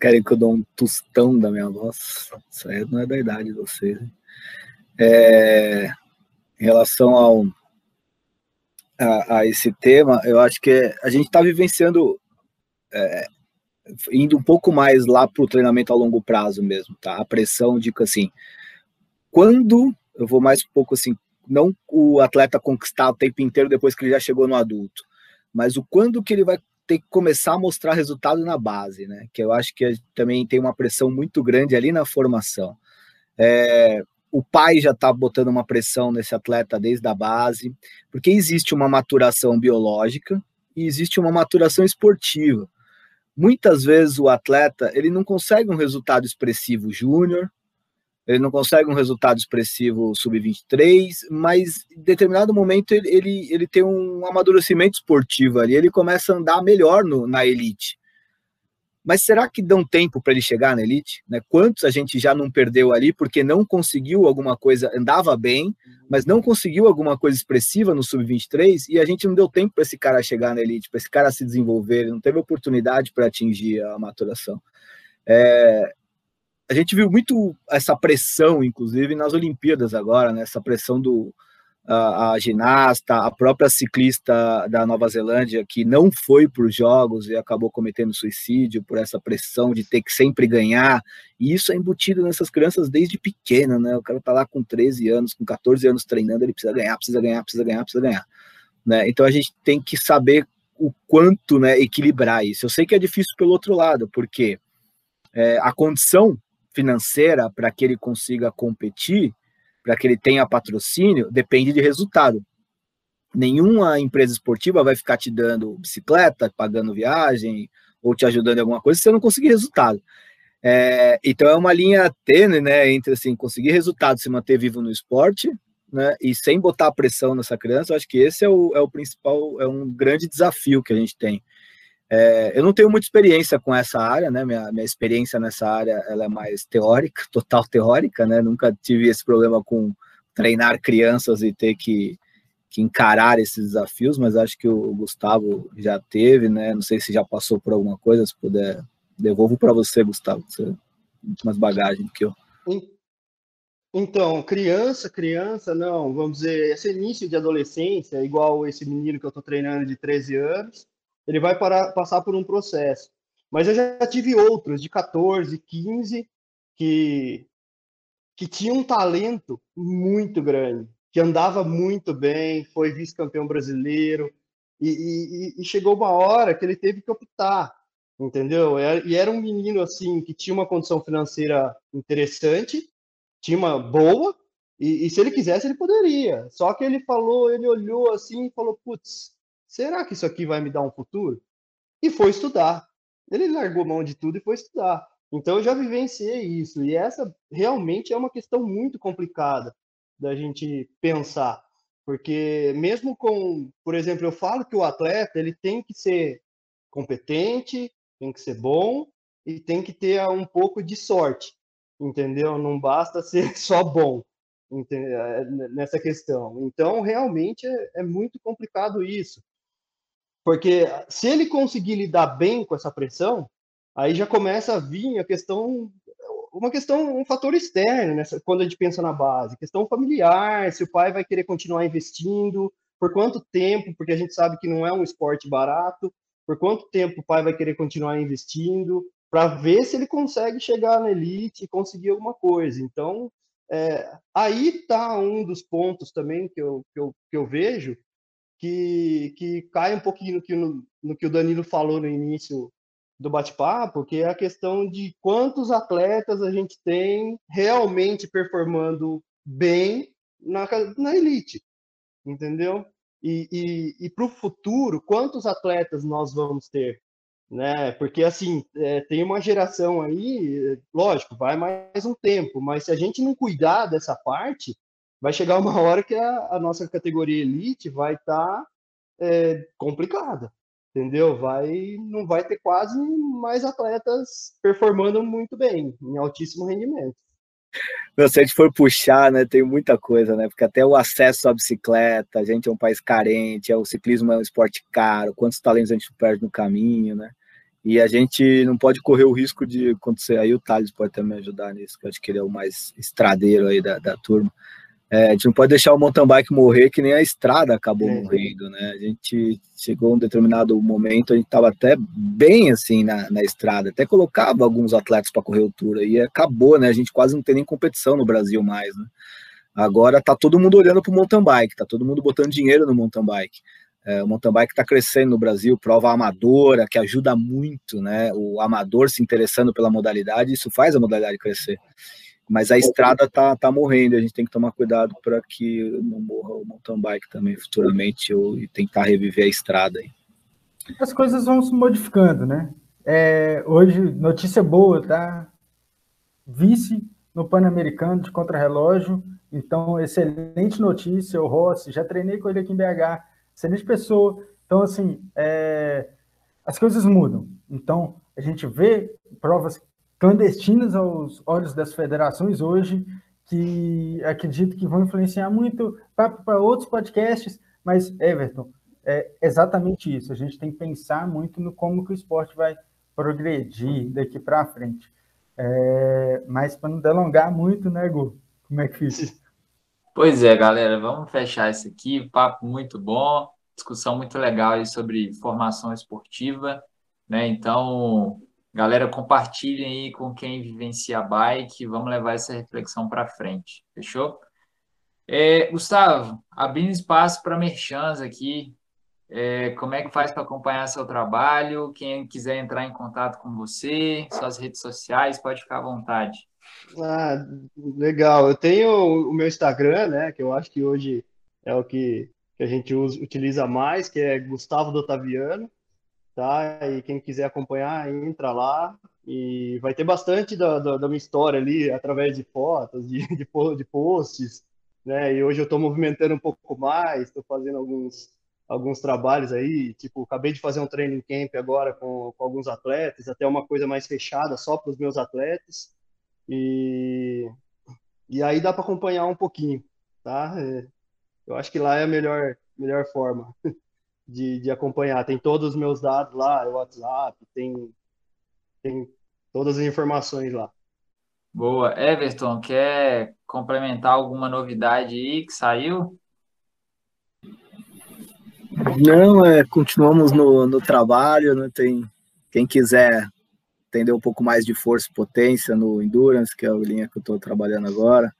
Querem que eu dou um tostão da minha voz? Isso aí não é da idade de vocês. hein? É, em relação ao, a, a esse tema, eu acho que a gente está vivenciando, é, indo um pouco mais lá para o treinamento a longo prazo mesmo, tá? A pressão de que assim, quando eu vou mais um pouco assim, não o atleta conquistar o tempo inteiro depois que ele já chegou no adulto, mas o quando que ele vai ter que começar a mostrar resultado na base, né? Que eu acho que também tem uma pressão muito grande ali na formação. É, o pai já está botando uma pressão nesse atleta desde a base, porque existe uma maturação biológica e existe uma maturação esportiva. Muitas vezes o atleta ele não consegue um resultado expressivo júnior, ele não consegue um resultado expressivo sub-23, mas em determinado momento ele, ele, ele tem um amadurecimento esportivo ali, ele começa a andar melhor no, na elite. Mas será que dão tempo para ele chegar na elite? Né? Quantos a gente já não perdeu ali porque não conseguiu alguma coisa, andava bem, mas não conseguiu alguma coisa expressiva no sub-23 e a gente não deu tempo para esse cara chegar na elite, para esse cara se desenvolver, ele não teve oportunidade para atingir a maturação. É, a gente viu muito essa pressão, inclusive, nas Olimpíadas agora, né? Essa pressão do a, a, ginasta, a própria ciclista da Nova Zelândia, que não foi para os Jogos e acabou cometendo suicídio por essa pressão de ter que sempre ganhar. E isso é embutido nessas crianças desde pequena, né? O cara tá lá com 13 anos, com 14 anos treinando, ele precisa ganhar, precisa ganhar, precisa ganhar, precisa ganhar. Né? Então a gente tem que saber o quanto né, equilibrar isso. Eu sei que é difícil pelo outro lado, porque é, a condição financeira para que ele consiga competir, para que ele tenha patrocínio, depende de resultado. Nenhuma empresa esportiva vai ficar te dando bicicleta, pagando viagem ou te ajudando em alguma coisa se você não conseguir resultado. É, então é uma linha tênue, né, entre assim conseguir resultado, se manter vivo no esporte, né, e sem botar pressão nessa criança. Eu acho que esse é o, é o principal, é um grande desafio que a gente tem. É, eu não tenho muita experiência com essa área, né? Minha, minha experiência nessa área ela é mais teórica, total teórica, né? Nunca tive esse problema com treinar crianças e ter que, que encarar esses desafios, mas acho que o Gustavo já teve, né? Não sei se já passou por alguma coisa, se puder, devolvo para você, Gustavo, você tem mais bagagem que eu. Então, criança, criança, não, vamos dizer, esse início de adolescência, igual esse menino que eu estou treinando de 13 anos, ele vai passar por um processo. Mas eu já tive outros, de 14, 15, que, que tinham um talento muito grande, que andava muito bem, foi vice-campeão brasileiro, e, e, e, chegou uma hora que ele teve que optar, entendeu? E era um menino, assim, que tinha uma condição financeira interessante, tinha uma boa, e, e se ele quisesse, ele poderia. Só que ele falou, ele olhou assim e falou, putz, será que isso aqui vai me dar um futuro? E foi estudar. Ele largou mão de tudo e foi estudar. Então eu já vivenciei isso. E essa realmente é uma questão muito complicada da gente pensar. Porque mesmo com, por exemplo, eu falo que o atleta ele tem que ser competente, tem que ser bom e tem que ter um pouco de sorte, entendeu? Não basta ser só bom é, nessa questão. Então, realmente é, é muito complicado isso. Porque se ele conseguir lidar bem com essa pressão, aí já começa a vir a questão uma questão, um fator externo, né? quando a gente pensa na base, questão familiar, se o pai vai querer continuar investindo, por quanto tempo, porque a gente sabe que não é um esporte barato, por quanto tempo o pai vai querer continuar investindo, para ver se ele consegue chegar na elite e conseguir alguma coisa. Então, é, aí está um dos pontos também que eu, que eu, que eu vejo que, que cai um pouquinho no que, no, no que o Danilo falou no início do bate-papo, que é a questão de quantos atletas a gente tem realmente performando bem na, na elite, entendeu? E, e, e para o futuro, quantos atletas nós vamos ter? Né? Porque, assim, é, tem uma geração aí, lógico, vai mais um tempo, mas se a gente não cuidar dessa parte, vai chegar uma hora que a, a nossa categoria elite vai estar tá, é, complicada entendeu? Vai, não vai ter quase mais atletas performando muito bem, em altíssimo rendimento. se a gente for puxar, né, tem muita coisa, né? Porque até o acesso à bicicleta, a gente é um país carente, é, o ciclismo é um esporte caro, quantos talentos a gente perde no caminho, né? E a gente não pode correr o risco de acontecer. Aí o Thales pode também ajudar nisso, que eu acho que ele é o mais estradeiro aí da, da turma. É, a gente não pode deixar o mountain bike morrer que nem a estrada acabou é. morrendo, né? A gente chegou a um determinado momento, a gente estava até bem assim na, na estrada, até colocava alguns atletas para correr o tour e acabou, né? A gente quase não tem nem competição no Brasil mais, né? Agora tá todo mundo olhando para o mountain bike, tá todo mundo botando dinheiro no mountain bike. É, o mountain bike está crescendo no Brasil, prova amadora, que ajuda muito, né? O amador se interessando pela modalidade, isso faz a modalidade crescer. Mas a estrada tá, tá morrendo, a gente tem que tomar cuidado para que não morra o mountain bike também futuramente ou, e tentar reviver a estrada. Aí. As coisas vão se modificando, né? É, hoje, notícia boa, tá? Vice no Pan-Americano de contrarrelógio, então, excelente notícia, o Rossi, já treinei com ele aqui em BH, excelente pessoa. Então, assim, é, as coisas mudam. Então, a gente vê provas clandestinas aos olhos das federações hoje, que acredito que vão influenciar muito para outros podcasts, mas, Everton, é exatamente isso. A gente tem que pensar muito no como que o esporte vai progredir daqui para frente. É, mas para não delongar muito, né, Gu? Como é que fica? Pois é, galera, vamos fechar isso aqui. Papo muito bom, discussão muito legal aí sobre formação esportiva, né? Então, Galera, compartilhem aí com quem vivencia a bike. Vamos levar essa reflexão para frente. Fechou? É, Gustavo, abrindo espaço para merchans aqui. É, como é que faz para acompanhar seu trabalho? Quem quiser entrar em contato com você, suas redes sociais, pode ficar à vontade. Ah, legal. Eu tenho o meu Instagram, né? Que eu acho que hoje é o que, que a gente usa, utiliza mais, que é Gustavo do Otaviano tá? E quem quiser acompanhar, entra lá e vai ter bastante da, da, da minha história ali, através de fotos, de, de, de posts, né? E hoje eu estou movimentando um pouco mais, estou fazendo alguns, alguns trabalhos aí, tipo, acabei de fazer um training camp agora com, com alguns atletas, até uma coisa mais fechada só para os meus atletas, e, e aí dá para acompanhar um pouquinho, tá? É, eu acho que lá é a melhor, melhor forma. de, de acompanhar. Tem todos os meus dados lá, o WhatsApp, tem, tem todas as informações lá. Boa. Everton, quer complementar alguma novidade aí que saiu? Não, é, continuamos no, no trabalho, né? Tem quem quiser entender um pouco mais de força e potência no Endurance, que é a linha que eu estou trabalhando agora,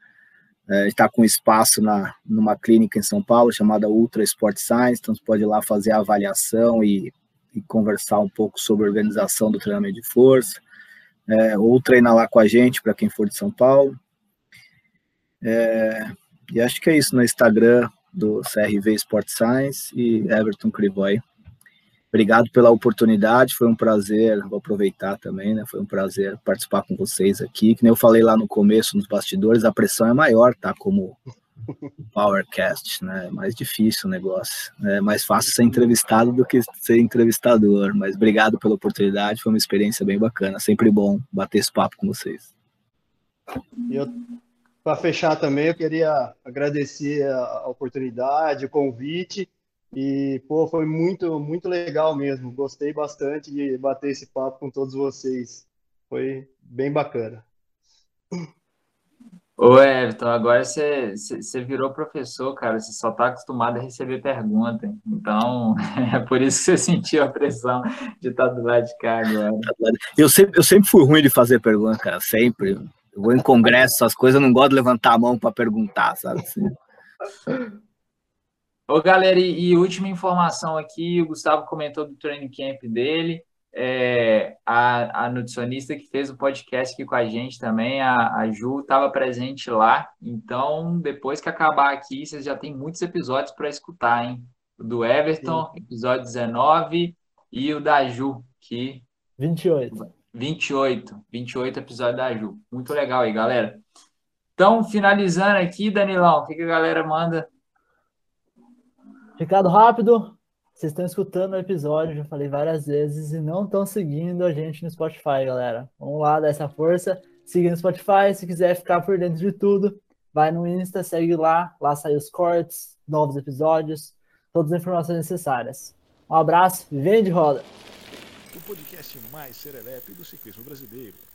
é, está com espaço na, numa clínica em São Paulo chamada Ultra Sport Science, então você pode ir lá fazer a avaliação e, e conversar um pouco sobre a organização do treinamento de força, é, ou treinar lá com a gente para quem for de São Paulo. É, e acho que é isso no Instagram do CRV Sport Science e Everton Crivoy. Obrigado pela oportunidade, foi um prazer, vou aproveitar também, né? Foi um prazer participar com vocês aqui. Que nem eu falei lá no começo, nos bastidores, a pressão é maior, tá? Como Powercast, né? Mais difícil o negócio. É mais fácil ser entrevistado do que ser entrevistador. Mas obrigado pela oportunidade, foi uma experiência bem bacana. Sempre bom bater esse papo com vocês. E eu, para fechar também, eu queria agradecer a oportunidade, o convite. E, pô, foi muito, muito legal mesmo. Gostei bastante de bater esse papo com todos vocês. Foi bem bacana. Ô, Everton, agora você, você virou professor, cara, você só está acostumado a receber pergunta. Então, é por isso que você sentiu a pressão de estar do lado de cá agora. Eu sempre, eu sempre fui ruim de fazer pergunta, cara, sempre. Eu vou em congresso, essas coisas, eu não gosto de levantar a mão para perguntar, sabe? Assim. Ô, galera, e, e última informação aqui, o Gustavo comentou do training camp dele é, a, a nutricionista que fez o podcast aqui com a gente também, a, a Ju, estava presente lá. Então, depois que acabar aqui, vocês já tem muitos episódios para escutar, hein? O do Everton, Sim. episódio 19, e o da Ju, que. 28. 28. 28 episódio da Ju. Muito legal aí, galera. Então, finalizando aqui, Danilão, o que, que a galera manda? Recado rápido, vocês estão escutando o episódio, já falei várias vezes, e não estão seguindo a gente no Spotify, galera. Vamos lá, dar essa força. Siga no Spotify, se quiser ficar por dentro de tudo, vai no Insta, segue lá, lá saem os cortes, novos episódios, todas as informações necessárias. Um abraço vem de roda! O podcast mais serelepe do ciclismo brasileiro.